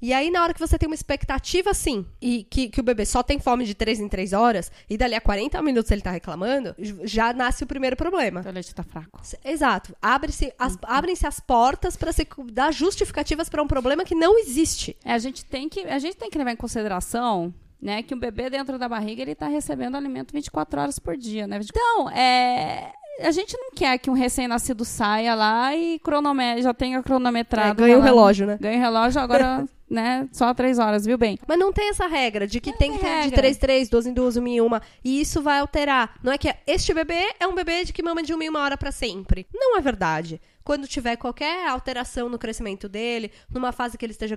E aí, na hora que você tem uma expectativa assim, e que, que o bebê só tem fome de 3 em 3 horas, e dali a 40 minutos ele tá reclamando, já nasce o primeiro problema. O leite tá fraco. Exato. Abre-se as, uhum. Abrem-se as portas para se dar justificativas para um problema que não existe. É, a gente tem que, a gente tem que levar em consideração né, que um bebê dentro da barriga ele está recebendo alimento 24 horas por dia, né? Então, é, a gente não quer que um recém-nascido saia lá e cronome já tenha cronometrado. É, ganha o relógio, né? Ganha o relógio, agora, né, só três horas, viu bem? Mas não tem essa regra de que não tem que ter de três, três, duas em duas, uma em uma. E isso vai alterar. Não é que este bebê é um bebê de que mama de uma em uma hora para sempre. Não é verdade quando tiver qualquer alteração no crescimento dele, numa fase que ele esteja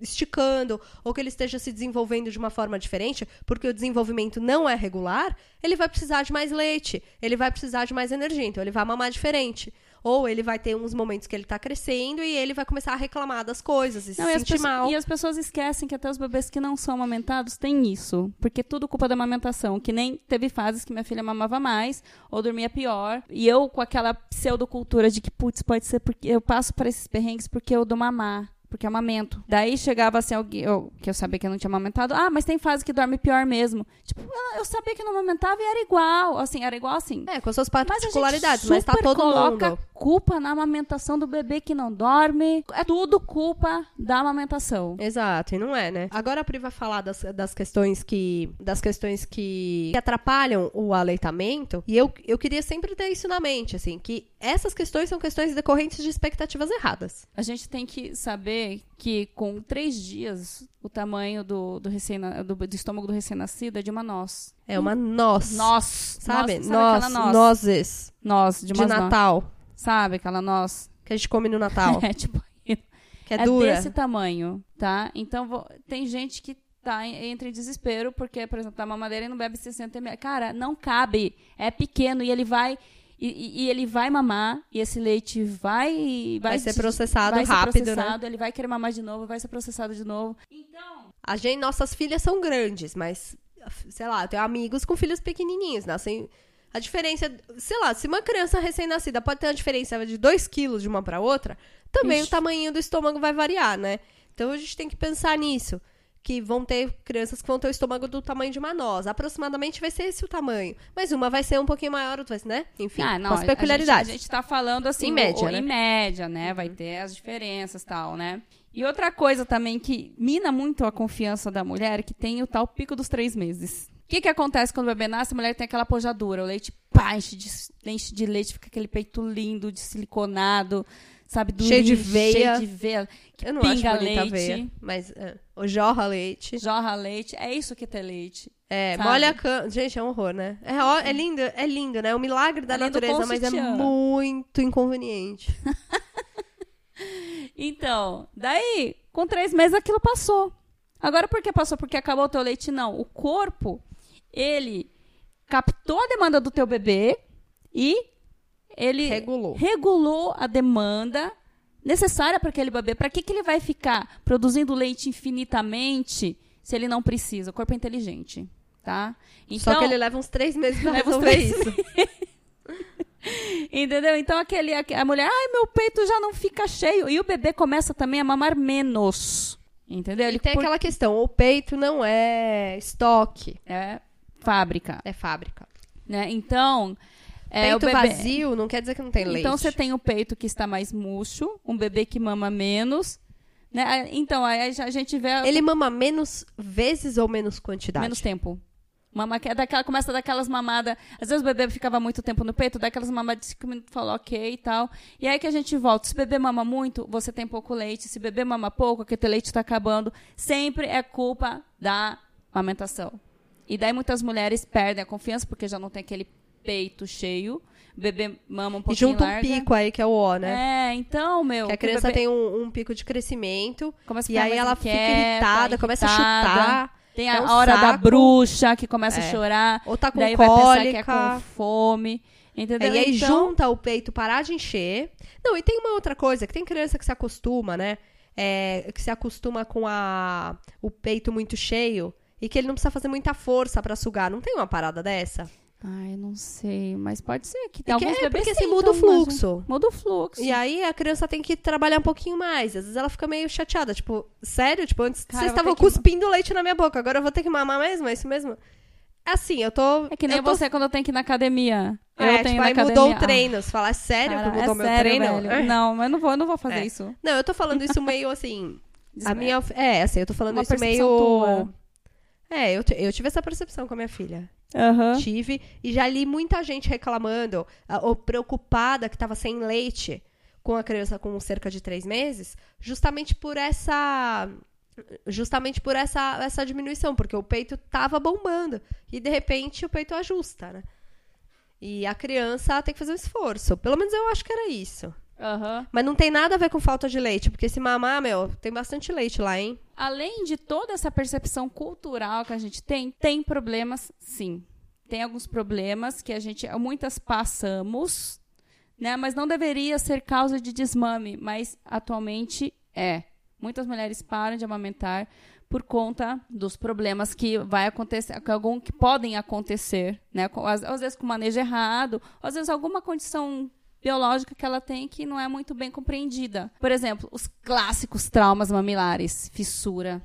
esticando ou que ele esteja se desenvolvendo de uma forma diferente, porque o desenvolvimento não é regular, ele vai precisar de mais leite, ele vai precisar de mais energia, então ele vai mamar diferente. Ou ele vai ter uns momentos que ele tá crescendo e ele vai começar a reclamar das coisas e não, se e sentir mal. E as pessoas esquecem que até os bebês que não são amamentados têm isso. Porque tudo culpa da amamentação. Que nem teve fases que minha filha mamava mais ou dormia pior. E eu com aquela pseudocultura de que, putz, pode ser porque eu passo para esses perrengues porque eu dou mamar porque é amamento. Daí chegava assim alguém, eu, que eu sabia que eu não tinha amamentado, ah, mas tem fase que dorme pior mesmo. Tipo, eu sabia que não amamentava e era igual, assim, era igual assim. É, com suas particularidades, mas, mas tá todo coloca mundo. Culpa na amamentação do bebê que não dorme, é tudo culpa da amamentação. Exato, e não é, né? Agora a Pri vai falar das, das questões que das questões que atrapalham o aleitamento, e eu, eu queria sempre ter isso na mente, assim, que essas questões são questões decorrentes de expectativas erradas. A gente tem que saber que com três dias o tamanho do, do, recém, do, do estômago do recém-nascido é de uma noz. É uma noz. Noz. Sabe? Noz. noz. Nozes. Noz. De, de Natal. Sabe aquela noz? Que a gente come no Natal. é, tipo... Que é, é dura. desse tamanho, tá? Então, vou... tem gente que tá entre desespero porque, por exemplo, a mamadeira e não bebe 60 ml. Cara, não cabe. É pequeno e ele vai e, e, ele vai mamar e esse leite vai vai, vai ser processado vai rápido, ser né? processado, né? Ele vai querer mamar de novo, vai ser processado de novo. Então, a gente, nossas filhas são grandes, mas sei lá, eu tenho amigos com filhos pequenininhos, nascem a diferença, sei lá, se uma criança recém-nascida pode ter uma diferença de 2 quilos de uma para outra, também Ixi. o tamanho do estômago vai variar, né? Então a gente tem que pensar nisso que vão ter crianças que vão ter o estômago do tamanho de uma noz. Aproximadamente vai ser esse o tamanho. Mas uma vai ser um pouquinho maior, outra vai ser, né? Enfim, ah, não, com as peculiaridades. A gente, está falando assim, em média, o, né? Em média, né? Vai ter as diferenças tal, né? E outra coisa também que mina muito a confiança da mulher, é que tem o tal pico dos três meses. O que, que acontece quando o bebê nasce? A mulher tem aquela pojadura, o leite pá, enche de, enche de leite, fica aquele peito lindo, de siliconado, sabe? Durinho, cheio de veia. Cheio de veia. Eu não pinga acho leite. Veia, mas uh, o jorra leite. Jorra leite. É isso que é ter leite. É, sabe? molha a cama. Gente, é um horror, né? É, ó, é lindo, é lindo, né? É um milagre da é natureza, mas é muito inconveniente. então, daí, com três meses aquilo passou. Agora, por que passou? Porque acabou o teu leite? Não. O corpo, ele captou a demanda do teu bebê e ele regulou, regulou a demanda necessária para aquele bebê. Para que, que ele vai ficar produzindo leite infinitamente se ele não precisa? O corpo é inteligente, tá? Então, Só que ele leva uns três meses para resolver isso. Entendeu? Então aquele, a mulher, ai, meu peito já não fica cheio. E o bebê começa também a mamar menos. Entendeu? Ele e tem por... aquela questão, o peito não é estoque. É fábrica. É fábrica. Né? Então, é, peito bebê... vazio não quer dizer que não tem leite. Então você tem o peito que está mais murcho, um bebê que mama menos. Né? Então, aí a gente vê. Ele mama menos vezes ou menos quantidade? Menos tempo. Mama, é daquela, começa daquelas mamadas. Às vezes o bebê ficava muito tempo no peito, daquelas mamadas de 5 minutos, falou ok e tal. E aí que a gente volta. Se o bebê mama muito, você tem pouco leite. Se o bebê mama pouco, aquele leite está acabando. Sempre é culpa da amamentação. E daí muitas mulheres perdem a confiança porque já não tem aquele peito cheio. Bebê mama um pouquinho E junto larga. um pico aí, que é o O, né? É, então, meu... Que a criança bebê... tem um, um, pico de crescimento. Começa e aí ela inquieta, fica irritada, irritada, começa a chutar. Tem a é um hora saco. da bruxa, que começa é. a chorar. Ou tá com daí cólica. vai pensar que é com fome. Entendeu? É, e aí então... junta o peito parar de encher. Não, e tem uma outra coisa, que tem criança que se acostuma, né? É, que se acostuma com a, o peito muito cheio e que ele não precisa fazer muita força para sugar. Não tem uma parada dessa? Ai, não sei, mas pode ser que tem alguns é, porque assim, muda o fluxo. Muda o fluxo. E aí a criança tem que trabalhar um pouquinho mais. Às vezes ela fica meio chateada, tipo, sério? Tipo, antes Cara, vocês estavam cuspindo que... leite na minha boca, agora eu vou ter que mamar mesmo? É isso mesmo? É assim, eu tô. É que nem tô... você quando eu tenho que ir na academia. É, eu tenho tipo, na academia. mudou o treino. Você fala, é sério Cara, que mudou é meu sério, treino? Velho. Não, mas eu não vou, eu não vou fazer é. isso. Não, eu tô falando isso meio assim. a minha. É, assim, eu tô falando Uma isso meio. Tua. É, eu, eu tive essa percepção com a minha filha. Uhum. Tive. E já li muita gente reclamando, ou preocupada que estava sem leite com a criança com cerca de três meses, justamente por essa. Justamente por essa, essa diminuição, porque o peito estava bombando. E de repente o peito ajusta, né? E a criança tem que fazer um esforço. Pelo menos eu acho que era isso. Uhum. Mas não tem nada a ver com falta de leite, porque se mamar, meu, tem bastante leite lá, hein? Além de toda essa percepção cultural que a gente tem, tem problemas, sim. Tem alguns problemas que a gente, muitas passamos, né? Mas não deveria ser causa de desmame, mas atualmente é. Muitas mulheres param de amamentar por conta dos problemas que vai acontecer, que, algum, que podem acontecer, né? Às, às vezes com manejo errado, às vezes alguma condição biológica que ela tem que não é muito bem compreendida. Por exemplo, os clássicos traumas mamilares, fissura.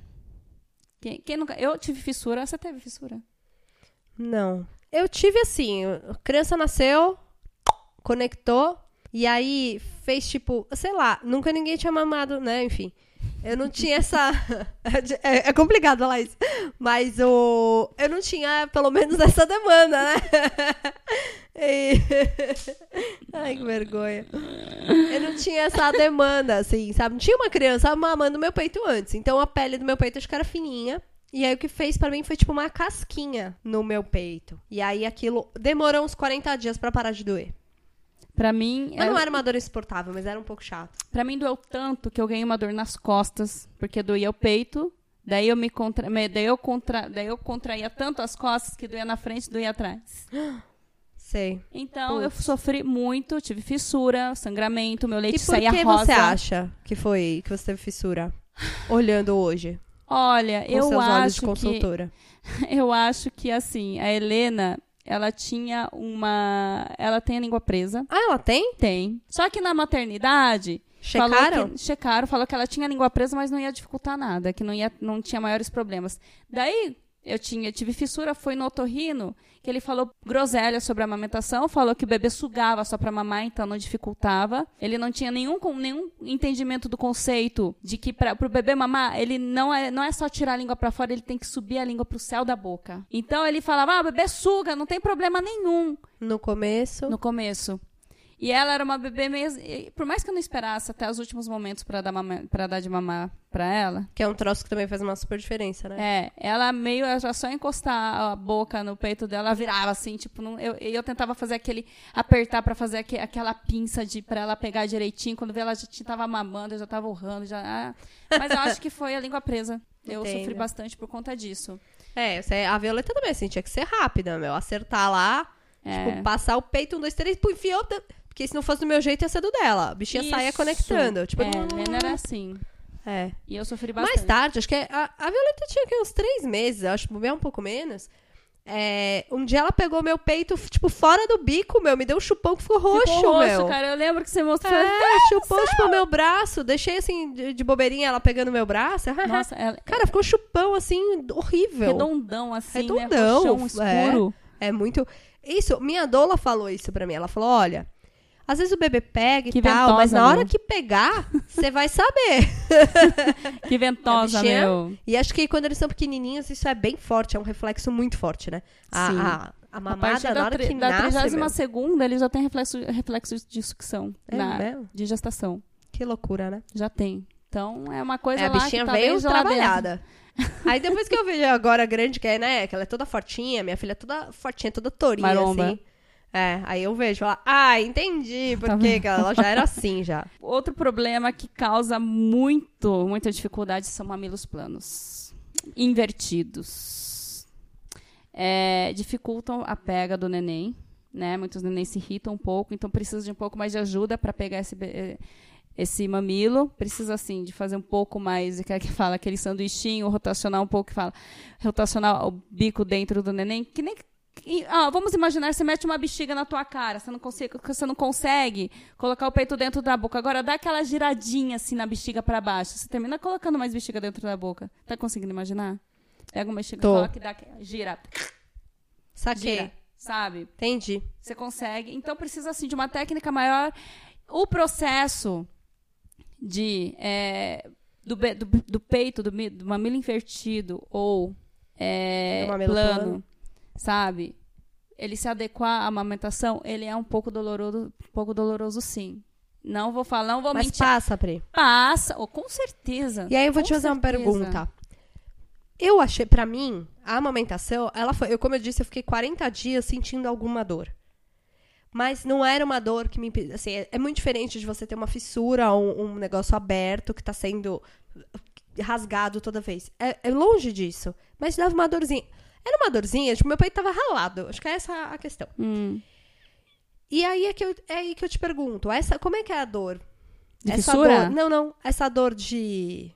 Quem, quem nunca. Eu tive fissura, você teve fissura? Não. Eu tive assim, a criança nasceu, conectou, e aí fez tipo, sei lá, nunca ninguém tinha mamado, né? Enfim. Eu não tinha essa. É, é, complicado falar isso. Mas o. Eu não tinha, pelo menos, essa demanda, né? E... Ai, que vergonha. Eu não tinha essa demanda, assim, sabe? Não tinha uma criança mamando meu peito antes. Então a pele do meu peito acho que era fininha. E aí o que fez para mim foi tipo uma casquinha no meu peito. E aí aquilo demorou uns 40 dias para parar de doer. Pra mim. Mas não era uma dor insuportável, mas era um pouco chato. Pra mim doeu tanto que eu ganhei uma dor nas costas, porque doía o peito. Daí eu me contra... daí eu contra... daí eu contraía tanto as costas que doía na frente e doía atrás. Sei. Então Putz. eu sofri muito, tive fissura, sangramento, meu leite saía rosa. E por que você acha que foi que você teve fissura? Olhando hoje. Olha, com eu seus acho olhos de consultora. que eu acho que assim, a Helena, ela tinha uma, ela tem a língua presa. Ah, ela tem? Tem. Só que na maternidade, Checaram? Que, checaram, falou que ela tinha a língua presa, mas não ia dificultar nada, que não, ia, não tinha maiores problemas. Daí, eu tinha, tive fissura, foi no otorrino, que ele falou groselha sobre a amamentação, falou que o bebê sugava só para mamar, então não dificultava. Ele não tinha nenhum, nenhum entendimento do conceito de que para o bebê mamar, ele não é, não é só tirar a língua para fora, ele tem que subir a língua para o céu da boca. Então ele falava: "Ah, o bebê suga, não tem problema nenhum". No começo. No começo. E ela era uma bebê mesmo. Por mais que eu não esperasse até os últimos momentos para dar, para dar de mamar para ela. Que é um troço que também faz uma super diferença, né? É, ela meio, era só encostar a boca no peito dela, ela virava assim, tipo, não, eu, eu tentava fazer aquele, apertar para fazer aqu, aquela pinça de para ela pegar direitinho, quando vê ela já tava mamando, eu já tava urrando, já, ah, mas eu acho que foi a língua presa. Eu Entendo. sofri bastante por conta disso. É, a Violeta também, assim, tinha que ser rápida, meu, acertar lá, é. tipo, passar o peito, um, dois, três, pô, enfiou, porque se não fosse do meu jeito, ia ser do dela. A bichinha Isso. saia conectando. Tipo, é, não... era assim. É. E eu sofri bastante. Mais tarde, acho que a, a Violeta tinha aqui uns três meses, acho, bem um pouco menos. É, um dia ela pegou meu peito, tipo, fora do bico, meu, me deu um chupão que ficou roxo, ficou roxo, meu. cara. Eu lembro que você mostrou. É, chupou, tipo, meu braço. Deixei, assim, de, de, bobeirinha ela pegando meu braço. Nossa, ela... Cara, ficou chupão, assim, horrível. Redondão, assim, né? Redondão. Né? escuro. É, é muito... Isso, minha doula falou isso pra mim. Ela falou, olha... Às vezes o bebê pega que e tal, mas na hora que pegar, você vai saber. que ventosa, meu. E acho que quando eles são pequenininhos, isso é bem forte, é um reflexo muito forte, né? A, Sim. a, a mamada, a na hora que da nasce... Da 32 ele já tem reflexo, reflexo de sucção. É na, mesmo? De gestação. Que loucura, né? Já tem. Então, é uma coisa é, lá a bichinha veio trabalhada. Aí depois que eu vejo agora grande, que é, né? Que ela é toda fortinha, minha filha é toda fortinha, toda tourinha, Maromba. assim. É, aí eu vejo, ela, ah, entendi, porque tá ela já era assim já. Outro problema que causa muito, muita dificuldade são mamilos planos. Invertidos. É, dificultam a pega do neném, né? Muitos nenéns se irritam um pouco, então precisa de um pouco mais de ajuda para pegar esse, esse mamilo. Precisa, assim, de fazer um pouco mais, que, que fala aquele sanduichinho, rotacionar um pouco, que fala, rotacionar o bico dentro do neném, que nem ah, vamos imaginar, você mete uma bexiga na tua cara, você não, consegue, você não consegue colocar o peito dentro da boca. Agora dá aquela giradinha assim na bexiga para baixo. Você termina colocando mais bexiga dentro da boca. Tá conseguindo imaginar? Pega uma bexiga, Tô. coloca e dá, gira. Saquei. Gira, sabe? Entendi. Você consegue. Então precisa assim de uma técnica maior. O processo de é, do, do, do, peito, do, do mamilo invertido ou é, plano, plano sabe? Ele se adequar à amamentação, ele é um pouco doloroso, um pouco doloroso sim. Não vou falar, não vou Mas mentir. passa, Pri. Passa, oh, com certeza. E aí eu vou te fazer certeza. uma pergunta. Eu achei, para mim, a amamentação, ela foi, eu, como eu disse, eu fiquei 40 dias sentindo alguma dor. Mas não era uma dor que me assim, é, é muito diferente de você ter uma fissura, um, um negócio aberto que está sendo rasgado toda vez. É, é longe disso. Mas dava uma dorzinha. Era uma dorzinha, tipo, meu peito tava ralado. Acho que é essa a questão. Hum. E aí é, que eu, é aí que eu te pergunto, essa, como é que é a dor? De essa fissura? Dor, não, não. Essa dor de,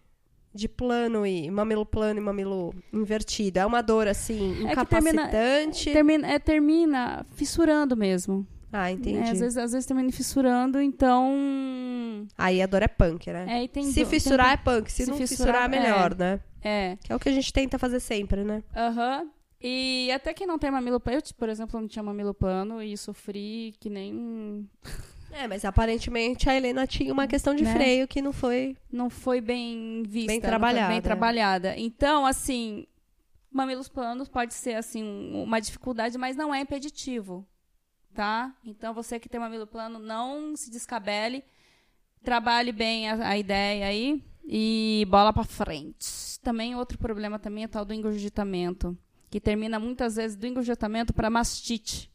de plano e mamilo plano e mamilo invertido. É uma dor, assim, incapacitante? É termina, é, termina fissurando mesmo. Ah, entendi. É, às, vezes, às vezes termina fissurando, então. Aí a dor é punk, né? É, tem Se fissurar é punk, se, se não fissurar, fissurar é melhor, é. né? É. Que é o que a gente tenta fazer sempre, né? Aham. Uhum. E até quem não tem mamilo plano, eu, por exemplo, não tinha mamilo plano e sofri que nem. É, mas aparentemente a Helena tinha uma questão de né? freio que não foi. Não foi bem vista. Bem trabalhada. Bem trabalhada. Então, assim, mamilos planos pode ser, assim, uma dificuldade, mas não é impeditivo. Tá? Então, você que tem mamilo plano, não se descabele. Trabalhe bem a, a ideia aí e bola para frente. Também outro problema também é tal do engurgitamento que termina muitas vezes do engurgitamento para mastite.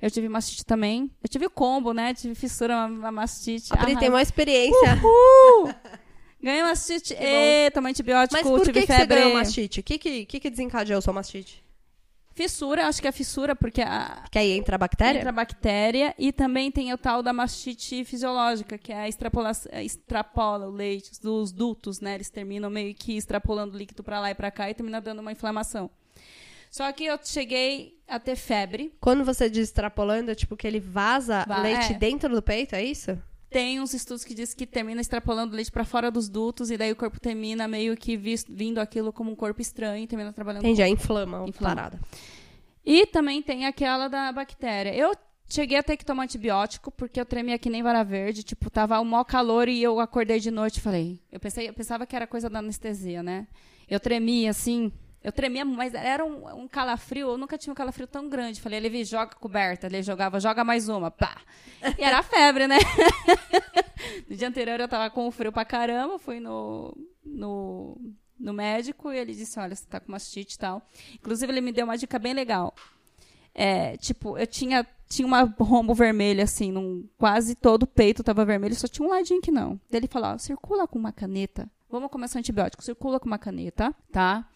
Eu tive mastite também. Eu tive o combo, né? Tive fissura, mastite. A Pri tem uma experiência. Uhul! Ganhei mastite. E, tomei antibiótico, Mas por tive que, febre. que você ganhou mastite? O que, que, que, que desencadeou sua mastite? Fissura, acho que é fissura, porque a... Que aí entra a bactéria? Entra a bactéria. E também tem o tal da mastite fisiológica, que é a extrapolação, extrapola o leite, os dutos, né? Eles terminam meio que extrapolando o líquido para lá e para cá e termina dando uma inflamação. Só que eu cheguei a ter febre. Quando você diz extrapolando, é tipo que ele vaza Va leite é. dentro do peito, é isso? tem uns estudos que dizem que termina extrapolando leite para fora dos dutos e daí o corpo termina meio que visto, vindo aquilo como um corpo estranho e termina trabalhando. Entendi, a inflama, inflama. parada. E também tem aquela da bactéria. Eu cheguei a ter que tomar antibiótico porque eu tremia que nem vara verde, tipo, tava o maior calor e eu acordei de noite e falei, eu pensei, eu pensava que era coisa da anestesia, né? Eu tremia assim, eu tremia, mas era um, um, calafrio, eu nunca tinha um calafrio tão grande. Falei, Levi, joga coberta. Ele jogava, joga mais uma, pá. E era febre, né? no dia anterior eu tava com frio pra caramba, fui no, no, no médico e ele disse, olha, você tá com mastite e tal. Inclusive, ele me deu uma dica bem legal. É, tipo, eu tinha, tinha uma rombo vermelha, assim, num, quase todo o peito tava vermelho, só tinha um ladinho que não. Ele falou, circula com uma caneta. Vamos começar o antibiótico, circula com uma caneta, tá?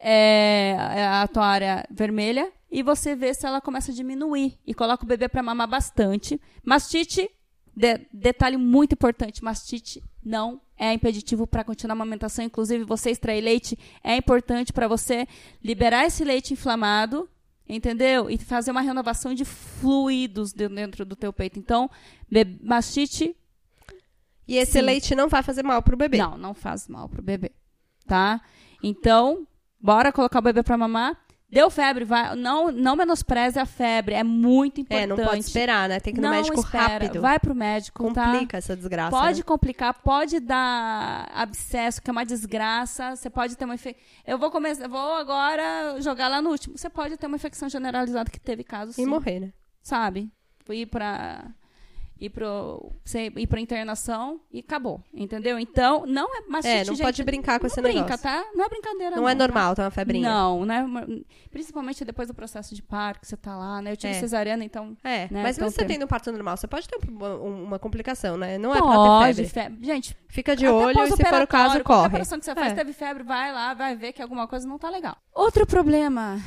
É, a toalha vermelha e você vê se ela começa a diminuir. E coloca o bebê para mamar bastante. Mastite, de, detalhe muito importante: mastite não é impeditivo para continuar a amamentação. Inclusive, você extrair leite é importante para você liberar esse leite inflamado, entendeu? E fazer uma renovação de fluidos dentro do teu peito. Então, mastite. E esse sim. leite não vai fazer mal pro bebê? Não, não faz mal pro bebê, tá? Então, Bora colocar o bebê para mamar. Deu febre, vai. Não, não menospreze a febre, é muito importante. É, não pode esperar, né? Tem que ir no não médico espera. rápido. Vai pro médico, Complica tá? Complica essa desgraça. Pode né? complicar, pode dar abscesso, que é uma desgraça. Você pode ter uma infecção. Eu vou começar, vou agora jogar lá no último. Você pode ter uma infecção generalizada que teve casos. E sim. morrer, né? Sabe? Ir pra ir pra internação e acabou, entendeu? Então, não é mastite, É, não gente, pode brincar com esse brinca, negócio. tá? Não é brincadeira não. Não é normal, tá uma febrinha. Não, né? Principalmente depois do processo de parto, que você tá lá, né? Eu tive é. cesariana, então... É, né? mas então, você tendo um parto normal, você pode ter uma, uma complicação, né? Não é pode, pra ter febre. Gente, fica de olho e se for o caso, corre. operação que você faz, é. teve febre, vai lá, vai ver que alguma coisa não tá legal. Outro problema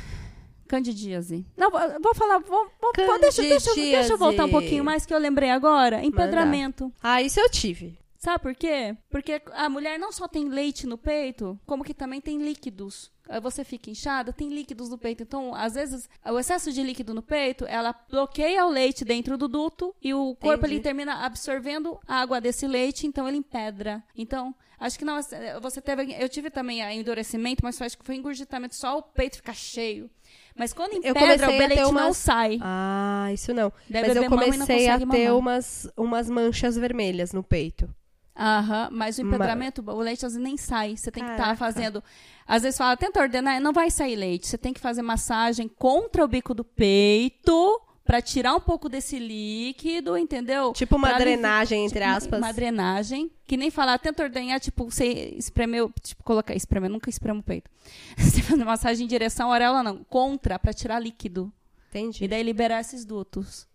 Candidíase. Não, vou falar, vou, vou, deixa, deixa, deixa eu voltar um pouquinho mais que eu lembrei agora. Empedramento. Manda. Ah, isso eu tive. Sabe por quê? Porque a mulher não só tem leite no peito, como que também tem líquidos. Você fica inchada, tem líquidos no peito. Então, às vezes, o excesso de líquido no peito, ela bloqueia o leite dentro do duto e o corpo ele termina absorvendo a água desse leite, então ele empedra. Então, acho que não, você teve, eu tive também endurecimento, mas acho que foi engurgitamento, só o peito fica cheio. Mas quando empedra, o leite umas... não sai. Ah, isso não. Deve mas eu comecei a ter umas, umas manchas vermelhas no peito. Aham, mas o empedramento, o leite às vezes nem sai. Você tem Caraca. que estar tá fazendo. Às vezes fala, tenta ordenar, não vai sair leite. Você tem que fazer massagem contra o bico do peito para tirar um pouco desse líquido, entendeu? Tipo uma pra drenagem, entre tipo, aspas. Uma drenagem. Que nem falar, tenta ordenhar, tipo, você espremeu, tipo, colocar, espremer, nunca espremo o peito. Você faz uma massagem em direção à auréola, não. Contra, para tirar líquido. Entendi. E daí liberar esses dutos.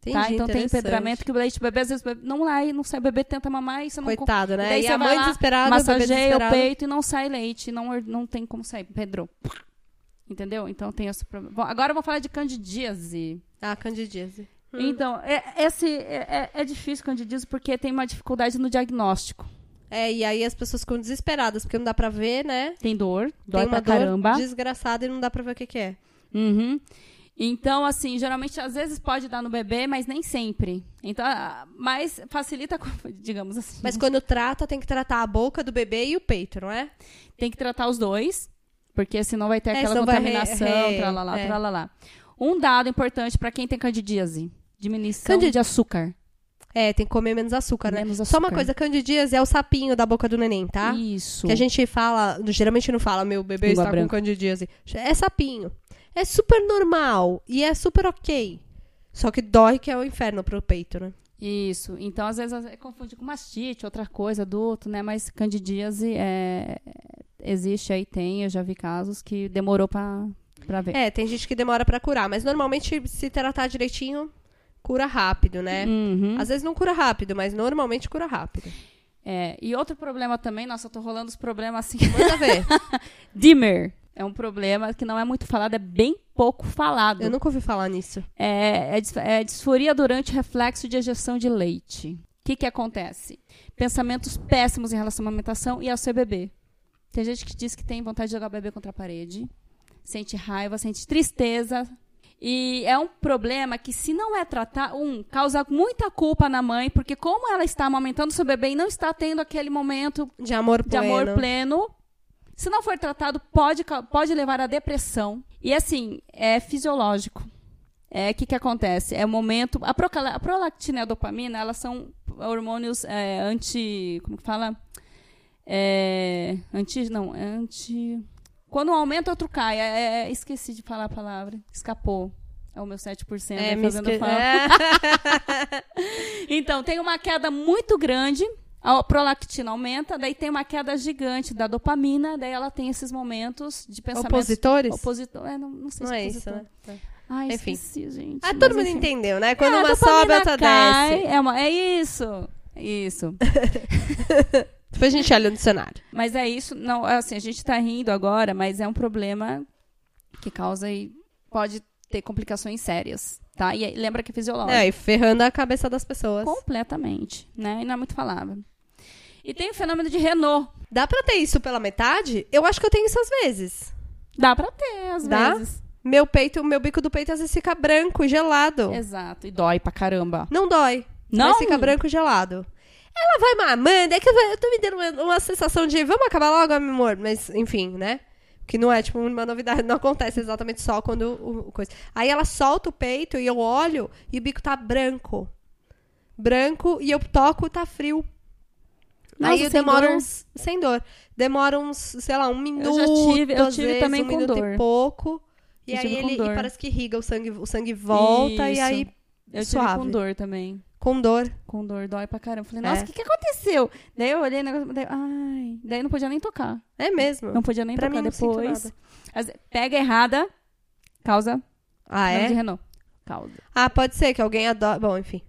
Entendi, tá? Então tem empedramento que o leite bebê, às vezes, não sai, não sai, o bebê tenta mamar e você não... Coitado, né? E, daí e a mãe lá, desesperada, massageia o, o peito e não sai leite, não, não tem como sair, pedrou. Entendeu? Então tem esse problema. Bom, agora eu vou falar de candidíase. Ah, candidíase. Hum. Então, é, esse, é, é, é difícil candidíase porque tem uma dificuldade no diagnóstico. É, e aí as pessoas ficam desesperadas, porque não dá pra ver, né? Tem dor, dói tem uma pra caramba. desgraçada e não dá pra ver o que, que é. Uhum. Então, assim, geralmente, às vezes pode dar no bebê, mas nem sempre. Então, mas facilita, digamos assim. Mas quando trata, tem que tratar a boca do bebê e o peito, não é? Tem que tratar os dois, porque senão vai ter é, aquela contaminação, re, re, tralalá, é. tralalá. Um dado importante para quem tem candidíase: diminuição Candid... de açúcar. É, tem que comer menos açúcar, né? Menos açúcar. Só uma coisa, candidíase é o sapinho da boca do neném, tá? Isso. Que a gente fala, geralmente não fala, meu bebê está branca. com candidíase. É sapinho. É super normal e é super ok. Só que dói que é o inferno pro peito, né? Isso. Então, às vezes, é confunde com mastite, outra coisa, adulto, né? Mas candidíase é... existe aí, tem, eu já vi casos que demorou pra, pra ver. É, tem gente que demora pra curar, mas normalmente, se tratar direitinho, cura rápido, né? Uhum. Às vezes não cura rápido, mas normalmente cura rápido. É, e outro problema também, nossa, eu tô rolando os problemas assim. Manda ver. Dimmer. É um problema que não é muito falado, é bem pouco falado. Eu nunca ouvi falar nisso. É, é, é disforia durante reflexo de ejeção de leite. O que, que acontece? Pensamentos péssimos em relação à amamentação e ao seu bebê. Tem gente que diz que tem vontade de jogar o bebê contra a parede, sente raiva, sente tristeza. E é um problema que, se não é tratado, um, causa muita culpa na mãe, porque como ela está amamentando seu bebê e não está tendo aquele momento de amor pleno, de amor pleno se não for tratado, pode, pode levar à depressão. E assim, é fisiológico. É o que, que acontece? É o momento. A, a prolactina e a dopamina, elas são hormônios é, anti. Como que fala? É, anti. Não, anti. Quando um aumenta, outro cai. É, é, esqueci de falar a palavra. Escapou. É o meu 7% é, fazendo esque... falta. É. então, tem uma queda muito grande. A prolactina aumenta, daí tem uma queda gigante da dopamina, daí ela tem esses momentos de pensamento. Opositores? Opositor, é, não, não sei não se é isso, né? Tá. Ai, enfim. esqueci, gente. Ah, todo mundo entendeu, né? Quando é, uma sobe, outra cai, desce. É, uma, é isso. Isso. Depois a gente olha no cenário. Mas é isso. Não, assim, a gente tá rindo agora, mas é um problema que causa e pode ter complicações sérias, tá? E lembra que é fisiológico. É, e ferrando a cabeça das pessoas. Completamente, né? E não é muito falável. E tem o fenômeno de Renault. Dá pra ter isso pela metade? Eu acho que eu tenho isso às vezes. Dá pra ter, às Dá? vezes. Meu peito, meu bico do peito às vezes fica branco e gelado. Exato. E dói pra caramba. Não dói. Não? Mas fica branco e gelado. Ela vai mamando, é que eu tô me dando uma, uma sensação de vamos acabar logo, meu amor. Mas, enfim, né? Que não é, tipo, uma novidade, não acontece exatamente só quando o, o coisa. Aí ela solta o peito e eu olho e o bico tá branco. Branco e eu toco tá frio. Nossa, Aí demora dor? uns. Sem dor. Demora uns, sei lá, um minuto. Eu já tive, eu tive vezes, também um com minuto dor. e pouco. E eu aí ele e parece que irriga o sangue, o sangue volta Isso. e aí. Eu suave. tive com dor também. Com dor. Com dor, dói pra caramba. Falei, nossa, o é. que, que aconteceu? Daí eu olhei o negócio, daí, ai. Daí não podia nem tocar. É mesmo? Não podia nem pra tocar mim, depois. Pega errada, causa. Ah, é? De Renault. Causa. Ah, pode ser que alguém adora. Bom, enfim.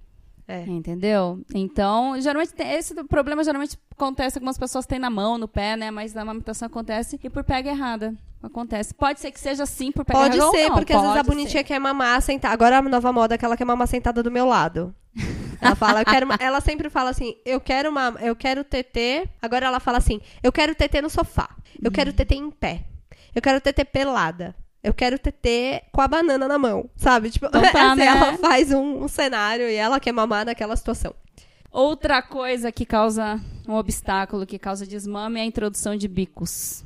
É. Entendeu? Então, geralmente, esse problema geralmente acontece, algumas pessoas têm na mão, no pé, né? Mas na amamentação acontece e por pega errada. Acontece. Pode ser que seja assim por pega Pode errada ser, não, porque às vezes a bonitinha ser. quer mamar sentada. Agora a nova moda é que ela quer mamar sentada do meu lado. Ela fala, eu quero ela sempre fala assim, eu quero uma, eu quero TT. Agora ela fala assim, eu quero TT no sofá. Eu quero TT em pé. Eu quero TT pelada. Eu quero TT com a banana na mão, sabe? Tipo, então tá, assim, né? ela faz um, um cenário e ela quer mamar naquela situação. Outra coisa que causa um obstáculo, que causa desmame, é a introdução de bicos.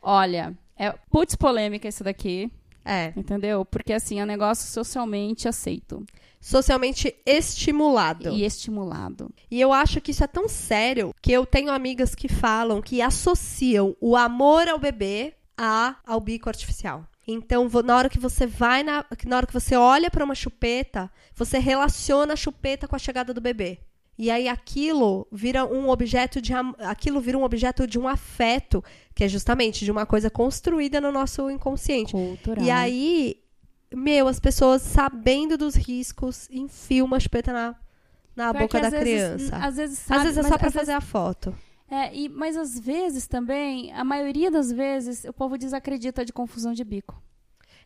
Olha, é putz polêmica isso daqui. É. Entendeu? Porque assim, é um negócio socialmente aceito. Socialmente estimulado. E estimulado. E eu acho que isso é tão sério que eu tenho amigas que falam que associam o amor ao bebê a ao bico artificial. Então, na hora que você vai na, na hora que você olha para uma chupeta, você relaciona a chupeta com a chegada do bebê. E aí aquilo vira um objeto de aquilo vira um objeto de um afeto, que é justamente de uma coisa construída no nosso inconsciente. Cultural. E aí, meu, as pessoas sabendo dos riscos enfiam uma chupeta na, na boca da vezes, criança. Às vezes, sabe, às vezes é só para fazer vezes... a foto. É, e, mas às vezes também, a maioria das vezes, o povo desacredita de confusão de bico.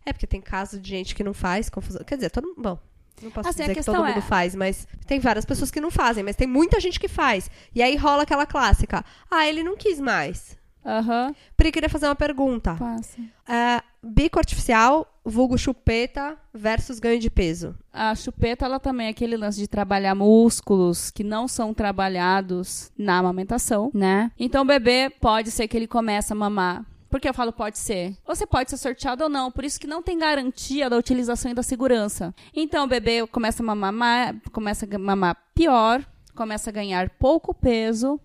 É, porque tem caso de gente que não faz confusão. Quer dizer, todo Bom, não posso assim, dizer que todo mundo é... faz, mas tem várias pessoas que não fazem, mas tem muita gente que faz. E aí rola aquela clássica. Ah, ele não quis mais. Aham. Uhum. Pri, queria fazer uma pergunta. Passa. É, bico artificial, vulgo chupeta versus ganho de peso. A chupeta, ela também é aquele lance de trabalhar músculos que não são trabalhados na amamentação, né? Então o bebê pode ser que ele comece a mamar por que eu falo pode ser? Você pode ser sorteado ou não, por isso que não tem garantia da utilização e da segurança. Então o bebê começa a mamar, começa a mamar pior, começa a ganhar pouco peso,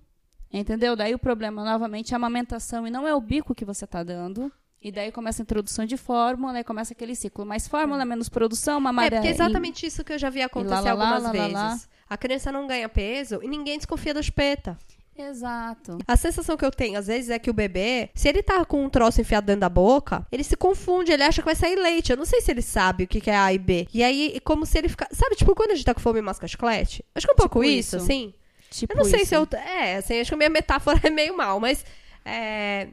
entendeu? Daí o problema novamente é a amamentação e não é o bico que você está dando. E daí começa a introdução de fórmula e começa aquele ciclo. Mais fórmula, menos produção, mamadeira. É porque é exatamente isso que eu já vi acontecer lá, lá, algumas lá, vezes. A criança não ganha peso e ninguém desconfia da chupeta. Exato. A sensação que eu tenho, às vezes, é que o bebê, se ele tá com um troço enfiado dentro da boca, ele se confunde, ele acha que vai sair leite. Eu não sei se ele sabe o que é A e B. E aí, como se ele ficar. Sabe, tipo, quando a gente tá com fome e masca chiclete? Acho que é um pouco tipo isso, isso, assim. Tipo eu não sei isso. se eu. É, assim, acho que a minha metáfora é meio mal, mas. É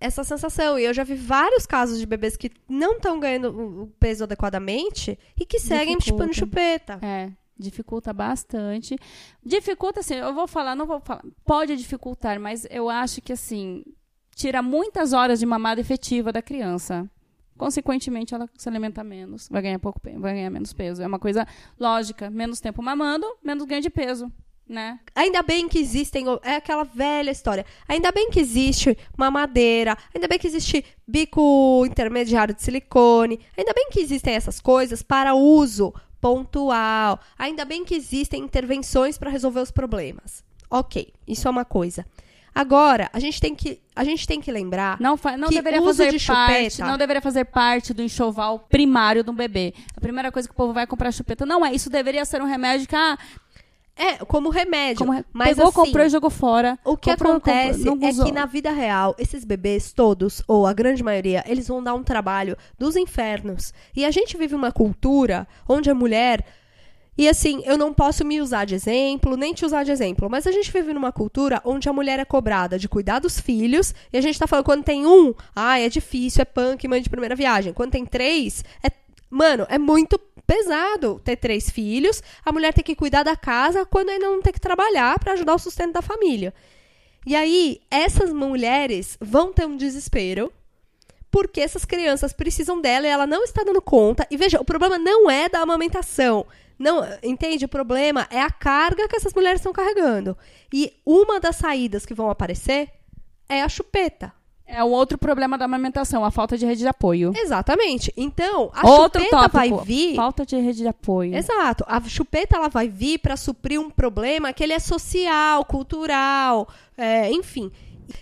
essa sensação. E eu já vi vários casos de bebês que não estão ganhando o peso adequadamente e que seguem chupando chupeta. É. Dificulta bastante. Dificulta, assim, eu vou falar, não vou falar. Pode dificultar, mas eu acho que, assim, tira muitas horas de mamada efetiva da criança. consequentemente ela se alimenta menos, vai ganhar pouco, vai ganhar menos peso. É uma coisa lógica, menos tempo mamando, menos ganho de peso. Né? Ainda bem que existem, é aquela velha história. Ainda bem que existe mamadeira, ainda bem que existe bico intermediário de silicone, ainda bem que existem essas coisas para uso pontual. Ainda bem que existem intervenções para resolver os problemas. Ok, isso é uma coisa. Agora, a gente tem que, a gente tem que lembrar não, não que deveria fazer de parte, chupeta, não deveria fazer parte do enxoval primário de um bebê. A primeira coisa que o povo vai comprar chupeta não é, isso deveria ser um remédio que ah, é, como remédio. Como re... Mas Pegou, assim, comprou e jogou fora. O que comprou, acontece comprou, é que na vida real, esses bebês todos, ou a grande maioria, eles vão dar um trabalho dos infernos. E a gente vive uma cultura onde a mulher. E assim, eu não posso me usar de exemplo, nem te usar de exemplo, mas a gente vive numa cultura onde a mulher é cobrada de cuidar dos filhos, e a gente tá falando quando tem um, ah, é difícil, é punk, mãe de primeira viagem. Quando tem três, é. Mano, é muito pesado ter três filhos, a mulher tem que cuidar da casa quando ainda não tem que trabalhar para ajudar o sustento da família. E aí, essas mulheres vão ter um desespero, porque essas crianças precisam dela e ela não está dando conta. E veja, o problema não é da amamentação. Não, entende? O problema é a carga que essas mulheres estão carregando. E uma das saídas que vão aparecer é a chupeta. É o outro problema da amamentação, a falta de rede de apoio. Exatamente. Então, a outro chupeta tópico, vai vir. Falta de rede de apoio. Exato. A chupeta ela vai vir para suprir um problema que ele é social, cultural, é, enfim.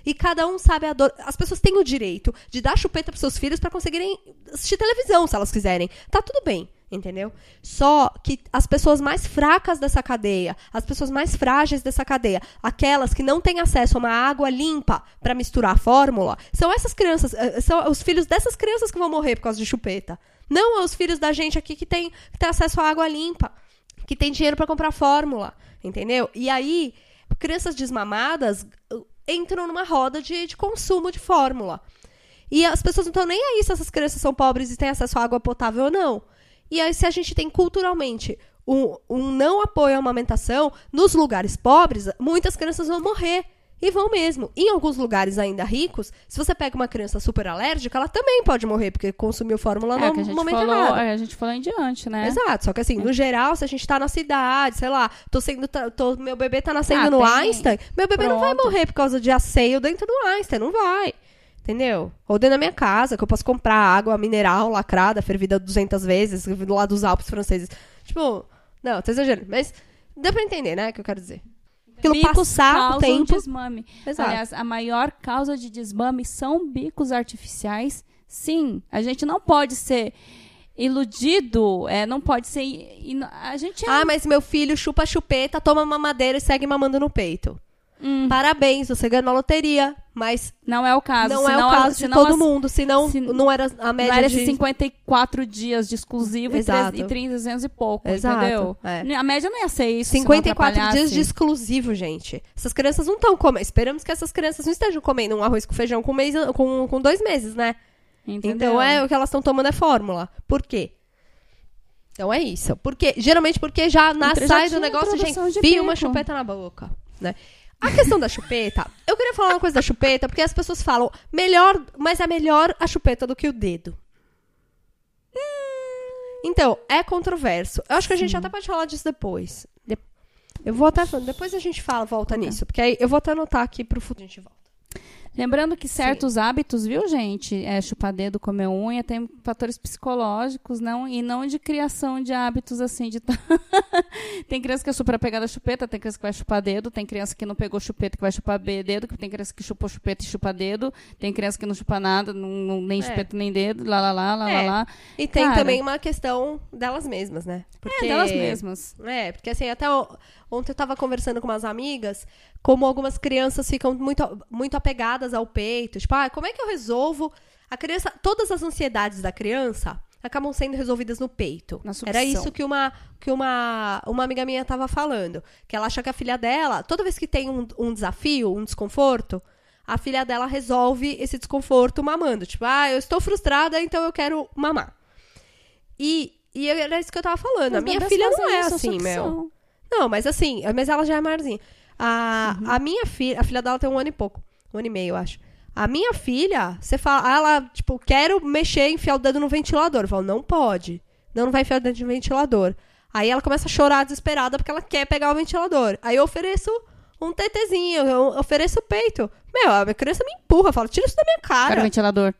E cada um sabe a dor. As pessoas têm o direito de dar chupeta para seus filhos para conseguirem assistir televisão, se elas quiserem. Tá tudo bem entendeu? Só que as pessoas mais fracas dessa cadeia, as pessoas mais frágeis dessa cadeia, aquelas que não têm acesso a uma água limpa para misturar a fórmula, são essas crianças, eh, são os filhos dessas crianças que vão morrer por causa de chupeta. Não os filhos da gente aqui que tem, que tem acesso a água limpa, que tem dinheiro para comprar fórmula, entendeu? E aí, crianças desmamadas uh, entram numa roda de, de consumo de fórmula. E as pessoas não estão nem aí se essas crianças são pobres e têm acesso a água potável ou não. E aí, se a gente tem culturalmente um, um não apoio à amamentação, nos lugares pobres, muitas crianças vão morrer. E vão mesmo. Em alguns lugares ainda ricos, se você pega uma criança super alérgica, ela também pode morrer, porque consumiu fórmula é, no momento falou, errado. É, a gente falou em diante, né? Exato. Só que assim, é. no geral, se a gente tá na cidade, sei lá, tô sendo. Tô, meu bebê tá nascendo ah, no tem... Einstein, meu bebê Pronto. não vai morrer por causa de asseio dentro do Einstein, não vai. Entendeu? Ou dentro da minha casa, que eu posso comprar água mineral lacrada, fervida 200 vezes, lá dos Alpes franceses. Tipo, não, tô exagerando. Mas deu pra entender, né, o que eu quero dizer. Aquilo bicos passar o tempo... desmame. Exato. Aliás, a maior causa de desmame são bicos artificiais. Sim, a gente não pode ser iludido, é, não pode ser... A gente é... Ah, mas meu filho chupa chupeta, toma mamadeira e segue mamando no peito. Hum. Parabéns, você ganhou na loteria. Mas não é o caso. Não é o caso de todo as, mundo. Senão se, não era a média não era de... 54 dias de exclusivo Exato. e 300 e pouco, Exato. entendeu? É. A média não ia ser isso 54 dias de exclusivo, gente. Essas crianças não estão comendo. Esperamos que essas crianças não estejam comendo um arroz com feijão com, mês, com, com dois meses, né? Entendeu? Então é o que elas estão tomando é fórmula. Por quê? Então é isso. Porque, geralmente porque já na sai do negócio, gente, enfia uma chupeta na boca, né? A questão da chupeta, eu queria falar uma coisa da chupeta, porque as pessoas falam, melhor, mas é melhor a chupeta do que o dedo. Hum, então, é controverso. Eu acho que a gente Sim. até pode falar disso depois. Eu vou até. Depois a gente fala, volta tá. nisso. Porque aí eu vou até anotar aqui pro futuro. A gente volta. Lembrando que certos Sim. hábitos, viu, gente? É, chupar dedo, comer unha, tem fatores psicológicos, não e não de criação de hábitos assim. De tem criança que é super apegada à chupeta, tem criança que vai chupar dedo, tem criança que não pegou chupeta que vai chupar dedo, tem criança que chupou chupeta e chupa dedo, tem criança que não chupa nada, não, nem é. chupeta nem dedo, lá, lá, lá, lá, é. lá. E tem Cara, também uma questão delas mesmas, né? Porque... É, delas mesmas. É, porque assim, até ontem eu tava conversando com umas amigas como algumas crianças ficam muito, muito apegadas ao peito. Tipo, ah, como é que eu resolvo? A criança, todas as ansiedades da criança acabam sendo resolvidas no peito. Era isso que uma que uma, uma amiga minha estava falando, que ela acha que a filha dela, toda vez que tem um, um desafio, um desconforto, a filha dela resolve esse desconforto mamando. Tipo, ah, eu estou frustrada, então eu quero mamar. E, e era isso que eu tava falando. Mas a minha filha não é assim, Mel. Não, mas assim, mas ela já é maiorzinha. A, uhum. a minha filha, a filha dela tem um ano e pouco. Um ano e meio, eu acho. A minha filha, você fala, ela, tipo, quero mexer, enfiar o dedo no ventilador. Eu falo, não pode. Não, não vai enfiar o dedo no ventilador. Aí ela começa a chorar desesperada porque ela quer pegar o ventilador. Aí eu ofereço um tetezinho, eu ofereço o peito. Meu, a minha criança me empurra, fala, tira isso da minha cara. Quero ventilador.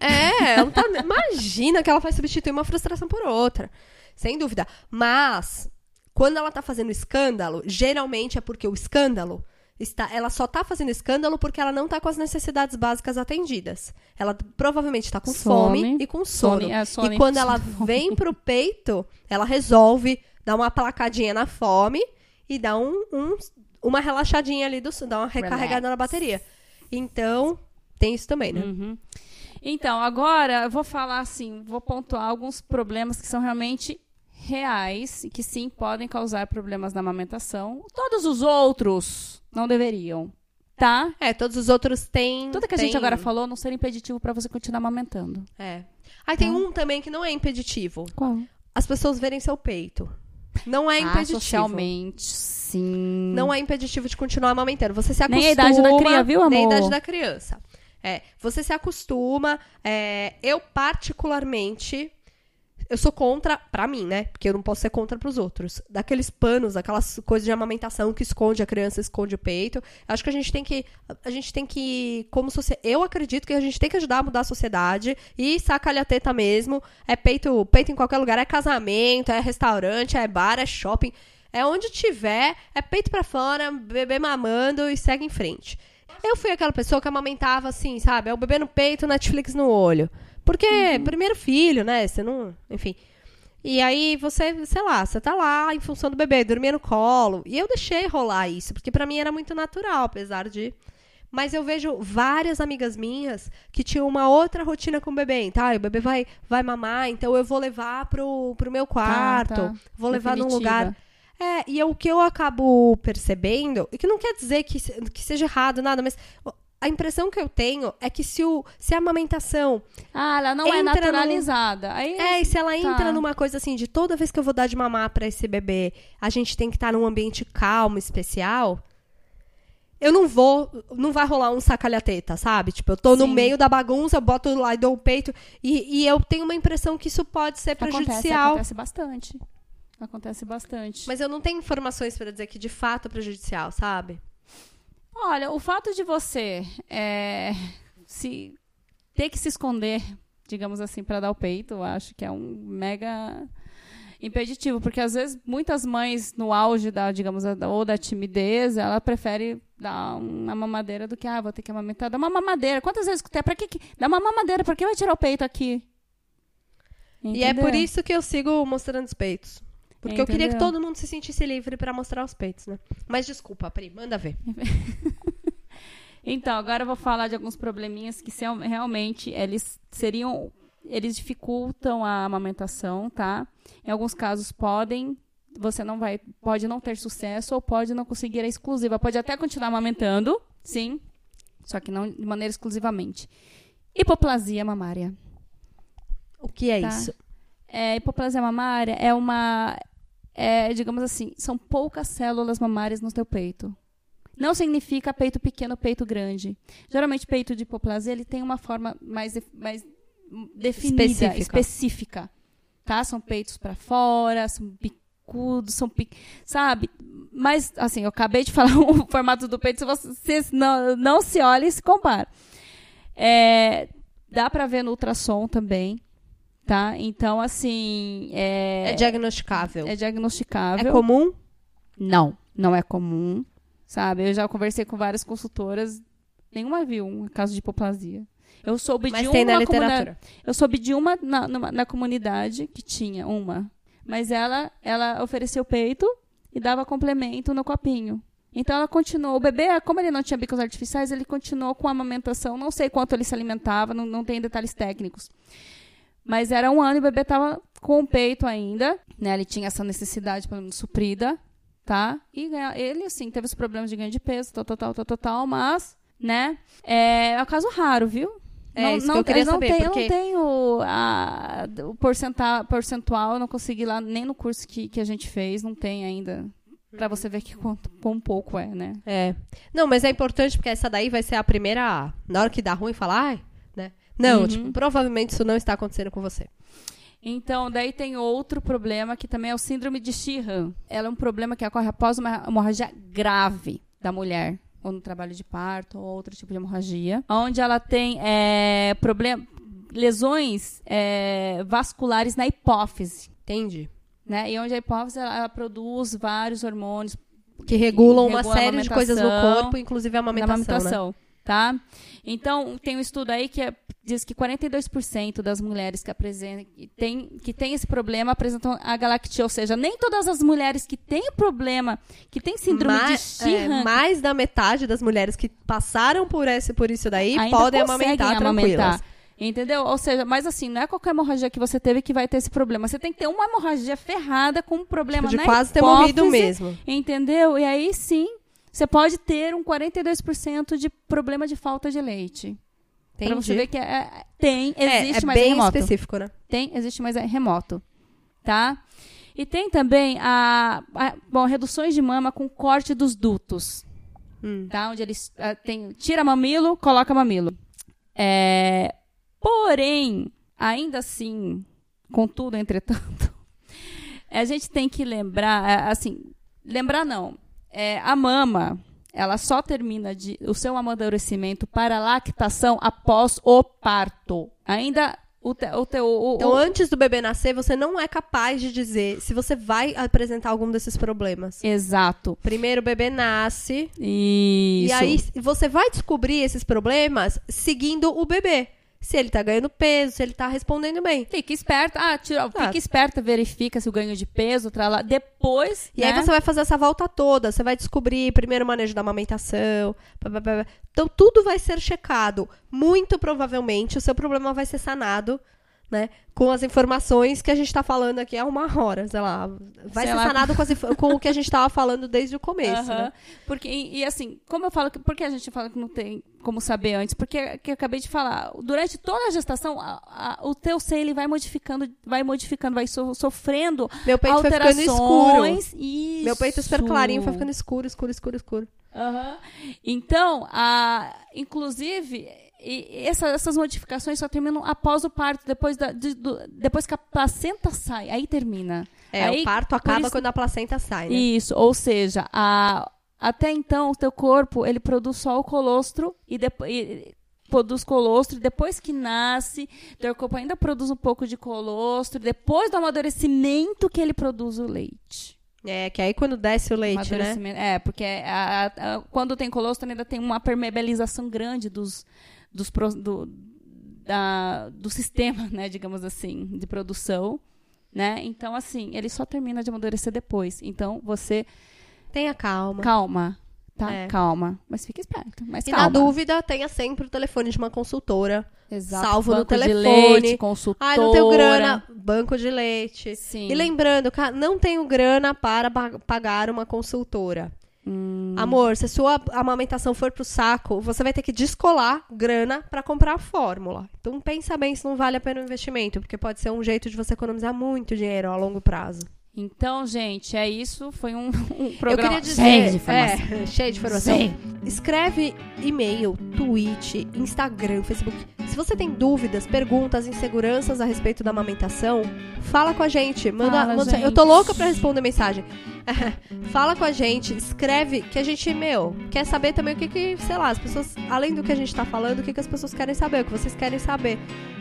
É, ela tá, imagina que ela vai substituir uma frustração por outra. Sem dúvida. Mas, quando ela tá fazendo escândalo, geralmente é porque o escândalo está, ela só tá fazendo escândalo porque ela não tá com as necessidades básicas atendidas. Ela provavelmente tá com fome, fome e com sono. Some, é, e quando ela vem pro peito, ela resolve dar uma placadinha na fome e dá um, um uma relaxadinha ali, do, dá uma recarregada Relax. na bateria. Então, tem isso também, né? Uhum. Então, agora eu vou falar assim, vou pontuar alguns problemas que são realmente reais e que sim podem causar problemas na amamentação. Todos os outros não deveriam, tá? É, todos os outros têm. Tudo que a gente agora falou não ser impeditivo para você continuar amamentando. É. Aí tem tá? um também que não é impeditivo. Qual? As pessoas verem seu peito. Não é ah, impeditivo. Ah, socialmente, sim. Não é impeditivo de continuar amamentando. Você se acostuma. Nem a idade da criança, viu, amor? Nem a idade da criança. É, você se acostuma. É, eu, particularmente, eu sou contra, pra mim, né? Porque eu não posso ser contra pros outros. Daqueles panos, aquelas coisas de amamentação que esconde a criança, esconde o peito. Acho que a gente tem que. A gente tem que. Como sociedade. Eu acredito que a gente tem que ajudar a mudar a sociedade. E saca a teta mesmo. É peito, peito em qualquer lugar. É casamento, é restaurante, é bar, é shopping. É onde tiver, é peito para fora, bebê mamando e segue em frente. Eu fui aquela pessoa que amamentava assim, sabe? É o bebê no peito, Netflix no olho. Porque, uhum. primeiro filho, né? Você não. Enfim. E aí você, sei lá, você tá lá em função do bebê, dormia no colo. E eu deixei rolar isso, porque para mim era muito natural, apesar de. Mas eu vejo várias amigas minhas que tinham uma outra rotina com o bebê. Tá, o bebê vai, vai mamar, então eu vou levar pro, pro meu quarto, tá, tá. vou levar Definitiva. num lugar. É, e é o que eu acabo percebendo, e que não quer dizer que, que seja errado, nada, mas a impressão que eu tenho é que se, o, se a amamentação. Ah, ela não é naturalizada. Aí, é, e se ela tá. entra numa coisa assim de toda vez que eu vou dar de mamar para esse bebê, a gente tem que estar tá num ambiente calmo, especial. Eu não vou. Não vai rolar um sacalhateta, sabe? Tipo, eu tô Sim. no meio da bagunça, eu boto lá e dou o peito. E, e eu tenho uma impressão que isso pode ser prejudicial. Acontece, acontece bastante. Acontece bastante. Mas eu não tenho informações para dizer que de fato é prejudicial, sabe? Olha, o fato de você é, se ter que se esconder, digamos assim, para dar o peito, eu acho que é um mega impeditivo, porque às vezes muitas mães no auge da, digamos, ou da timidez, ela prefere dar uma mamadeira do que, ah, vou ter que amamentar, dá uma mamadeira. Quantas vezes escutei, para que, dá uma mamadeira, por que vai tirar o peito aqui? Entendeu? E é por isso que eu sigo mostrando os peitos. Porque Entendeu? eu queria que todo mundo se sentisse livre para mostrar os peitos, né? Mas desculpa, Pri, manda ver. então, agora eu vou falar de alguns probleminhas que são, realmente eles seriam eles dificultam a amamentação, tá? Em alguns casos podem, você não vai, pode não ter sucesso ou pode não conseguir a exclusiva, pode até continuar amamentando, sim, só que não de maneira exclusivamente. Hipoplasia mamária. O que é tá? isso? É, hipoplasia mamária é uma é, digamos assim, são poucas células mamárias no teu peito. Não significa peito pequeno, peito grande. Geralmente, peito de hipoplasia ele tem uma forma mais, mais definida, específica. específica tá? São peitos para fora, são picudos, são pic... sabe? Mas, assim, eu acabei de falar o formato do peito, se vocês não, não se olhem e se comparam. É, dá para ver no ultrassom também, Tá? Então, assim. É, é diagnosticável. É diagnosticável. É comum? Não, não é comum. Sabe? Eu já conversei com várias consultoras, nenhuma viu um caso de hipoplasia. Eu soube Mas de tem uma na literatura. Eu soube de uma na, numa, na comunidade que tinha uma. Mas ela, ela ofereceu peito e dava complemento no copinho. Então ela continuou. O bebê, como ele não tinha bicos artificiais, ele continuou com a amamentação. Não sei quanto ele se alimentava, não, não tem detalhes técnicos. Mas era um ano e o bebê tava com o peito ainda, né? Ele tinha essa necessidade, pelo menos, suprida, tá? E ele, assim, teve os problemas de ganho de peso, tal, tal, tal, tal, tal, mas, né? É, é um caso raro, viu? É não, isso não, que eu queria não saber. Tem, porque... Eu não tenho a, o percentual, percentual, eu não consegui lá nem no curso que, que a gente fez, não tem ainda. Pra você ver que quão, quão pouco é, né? É. Não, mas é importante porque essa daí vai ser a primeira. Na hora que dá ruim, falar, ai? Não, Uhum. tipo, provavelmente isso não está acontecendo com você. Então, daí tem outro problema que também é o síndrome de Sheehan. Ela é um problema que ocorre após uma hemorragia grave da mulher, ou no trabalho de parto, ou outro tipo de hemorragia, onde ela tem é, problema, lesões é, vasculares na hipófise, Entendi. né? E onde a hipófise ela, ela produz vários hormônios Que regulam uma regula a série de coisas no amamentação, corpo, inclusive a da amamentação. Né? Tá? Então, tem um estudo aí que é- diz que 42% das mulheres que apresentam que tem, que tem esse problema apresentam a galactia, ou seja, nem todas as mulheres que têm o problema, que têm síndrome de é, Sheehan, mais da metade das mulheres que passaram por, esse, por isso daí podem amamentar tranquilas. Entendeu? Ou seja, mas assim, não é qualquer hemorragia que você teve que vai ter esse problema. Você tem que ter uma hemorragia ferrada com um problema Tipo, de na quase ter morrido mesmo. Entendeu? E aí sim, você pode ter um 42% de problema de falta de leite. Pra você ver que é- é- tem, É, existe, é mas é bem remoto. específico, né? Tem, existe, mas é remoto. Tá? E tem também a, a- bom, reduções de mama com corte dos dutos. Hum. Tá? Onde eles ah, tem, tira mamilo, coloca mamilo. É, porém, ainda assim, contudo, entretanto, a gente tem que lembrar, é, assim, lembrar não, é, a mama, ela só termina de, o seu amadurecimento para a lactação após o parto. Ainda o, te, o, teu- o, Então, antes do bebê nascer, você não é capaz de dizer se você vai apresentar algum desses problemas. Exato. Primeiro o bebê nasce, Isso. e aí você vai descobrir esses problemas seguindo o bebê. Se ele tá ganhando peso, se ele tá respondendo bem. Fica esperta. Ah, tira, Ah. fica esperta, verifica se o ganho de peso, lá. Depois. E né? aí você vai fazer essa volta toda. Você vai descobrir primeiro o manejo da amamentação. pá, pá, pá. Então tudo vai ser checado. Muito provavelmente o seu problema vai ser sanado, né? Com as informações que a gente tá falando aqui há uma hora, sei lá. Vai Sei ser lá. sanado com, as com o que a gente tava falando desde o começo, né? Porque, e, e assim, como eu falo, que, por que a gente fala que não tem como saber antes? Porque que eu acabei de falar, durante toda a gestação, a- a- o teu seio ele vai modificando, vai modificando, vai so- sofrendo Meu peito foi ficando escuro. alterações. Isso. Meu peito super clarinho foi ficando escuro, escuro, escuro, escuro. Então, a, inclusive, e- essa- essas modificações só terminam após o parto, depois, da, de- do- depois que a placenta sai, aí termina. É, Aí, o parto acaba isso- quando a placenta sai, né? Isso, ou seja, a- até então o teu corpo ele produz só o colostro e depois produz colostro depois que nasce, teu corpo ainda produz um pouco de colostro, depois do amadurecimento que ele produz o leite. É, que aí quando desce o leite, né? É, porque a- a- quando tem colostro ainda tem uma permeabilização grande dos, dos do, da- do sistema, né, digamos assim, de produção, né? Então assim, ele só termina de amadurecer depois. Então você Tenha calma. Calma, tá? É. Calma. Mas fique esperto. Mas E calma. na dúvida, tenha sempre o telefone de uma consultora. Exato. salvo no Banco de telefone. leite, consultora. Ai, não tenho grana. Banco de leite. Sim. E lembrando, não tenho grana para pagar uma consultora. Hum. Amor, se a sua amamentação for pro saco, você vai ter que descolar grana para comprar a fórmula. Então pensa bem se não vale a pena o investimento, porque pode ser um jeito de você economizar muito dinheiro a longo prazo. Então, gente, é isso. Foi um, um Eu programa queria dizer, cheio de informação. é, cheio de informação. Sim. Escreve e-mail, tweet, Instagram, Facebook. Se você tem dúvidas, perguntas, inseguranças a respeito da amamentação, fala com a gente. Manda, Fala, manda- gente. Eu tô louca pra responder mensagem. fala com a gente, escreve que a gente, meu, quer saber também o que que, sei lá, as pessoas, além do que a gente tá falando, o que que as pessoas querem saber, o que vocês querem saber.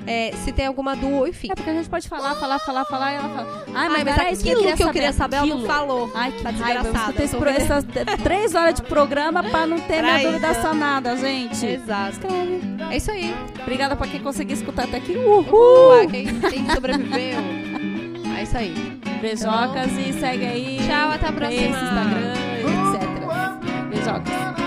É, se tem alguma dúvida, enfim. É porque a gente pode falar, falar, falar, falar e ela fala. Ai, mas, Ai, mas era isso aquilo que eu queria saber. ela não Aquilo. falou. Ai, que Tá raiva. Eu eu essas três horas de programa pra não ter minha Pra dúvida isso. sanada, gente. Exato. Escreve. É isso aí. Obrigada pra quem conseguiu escutar até aqui. Uhul! Uhul! Quem, quem sobreviveu. É isso aí. Beijocas e segue aí. Tchau, até a próxima. Instagram, etc. Beijocas.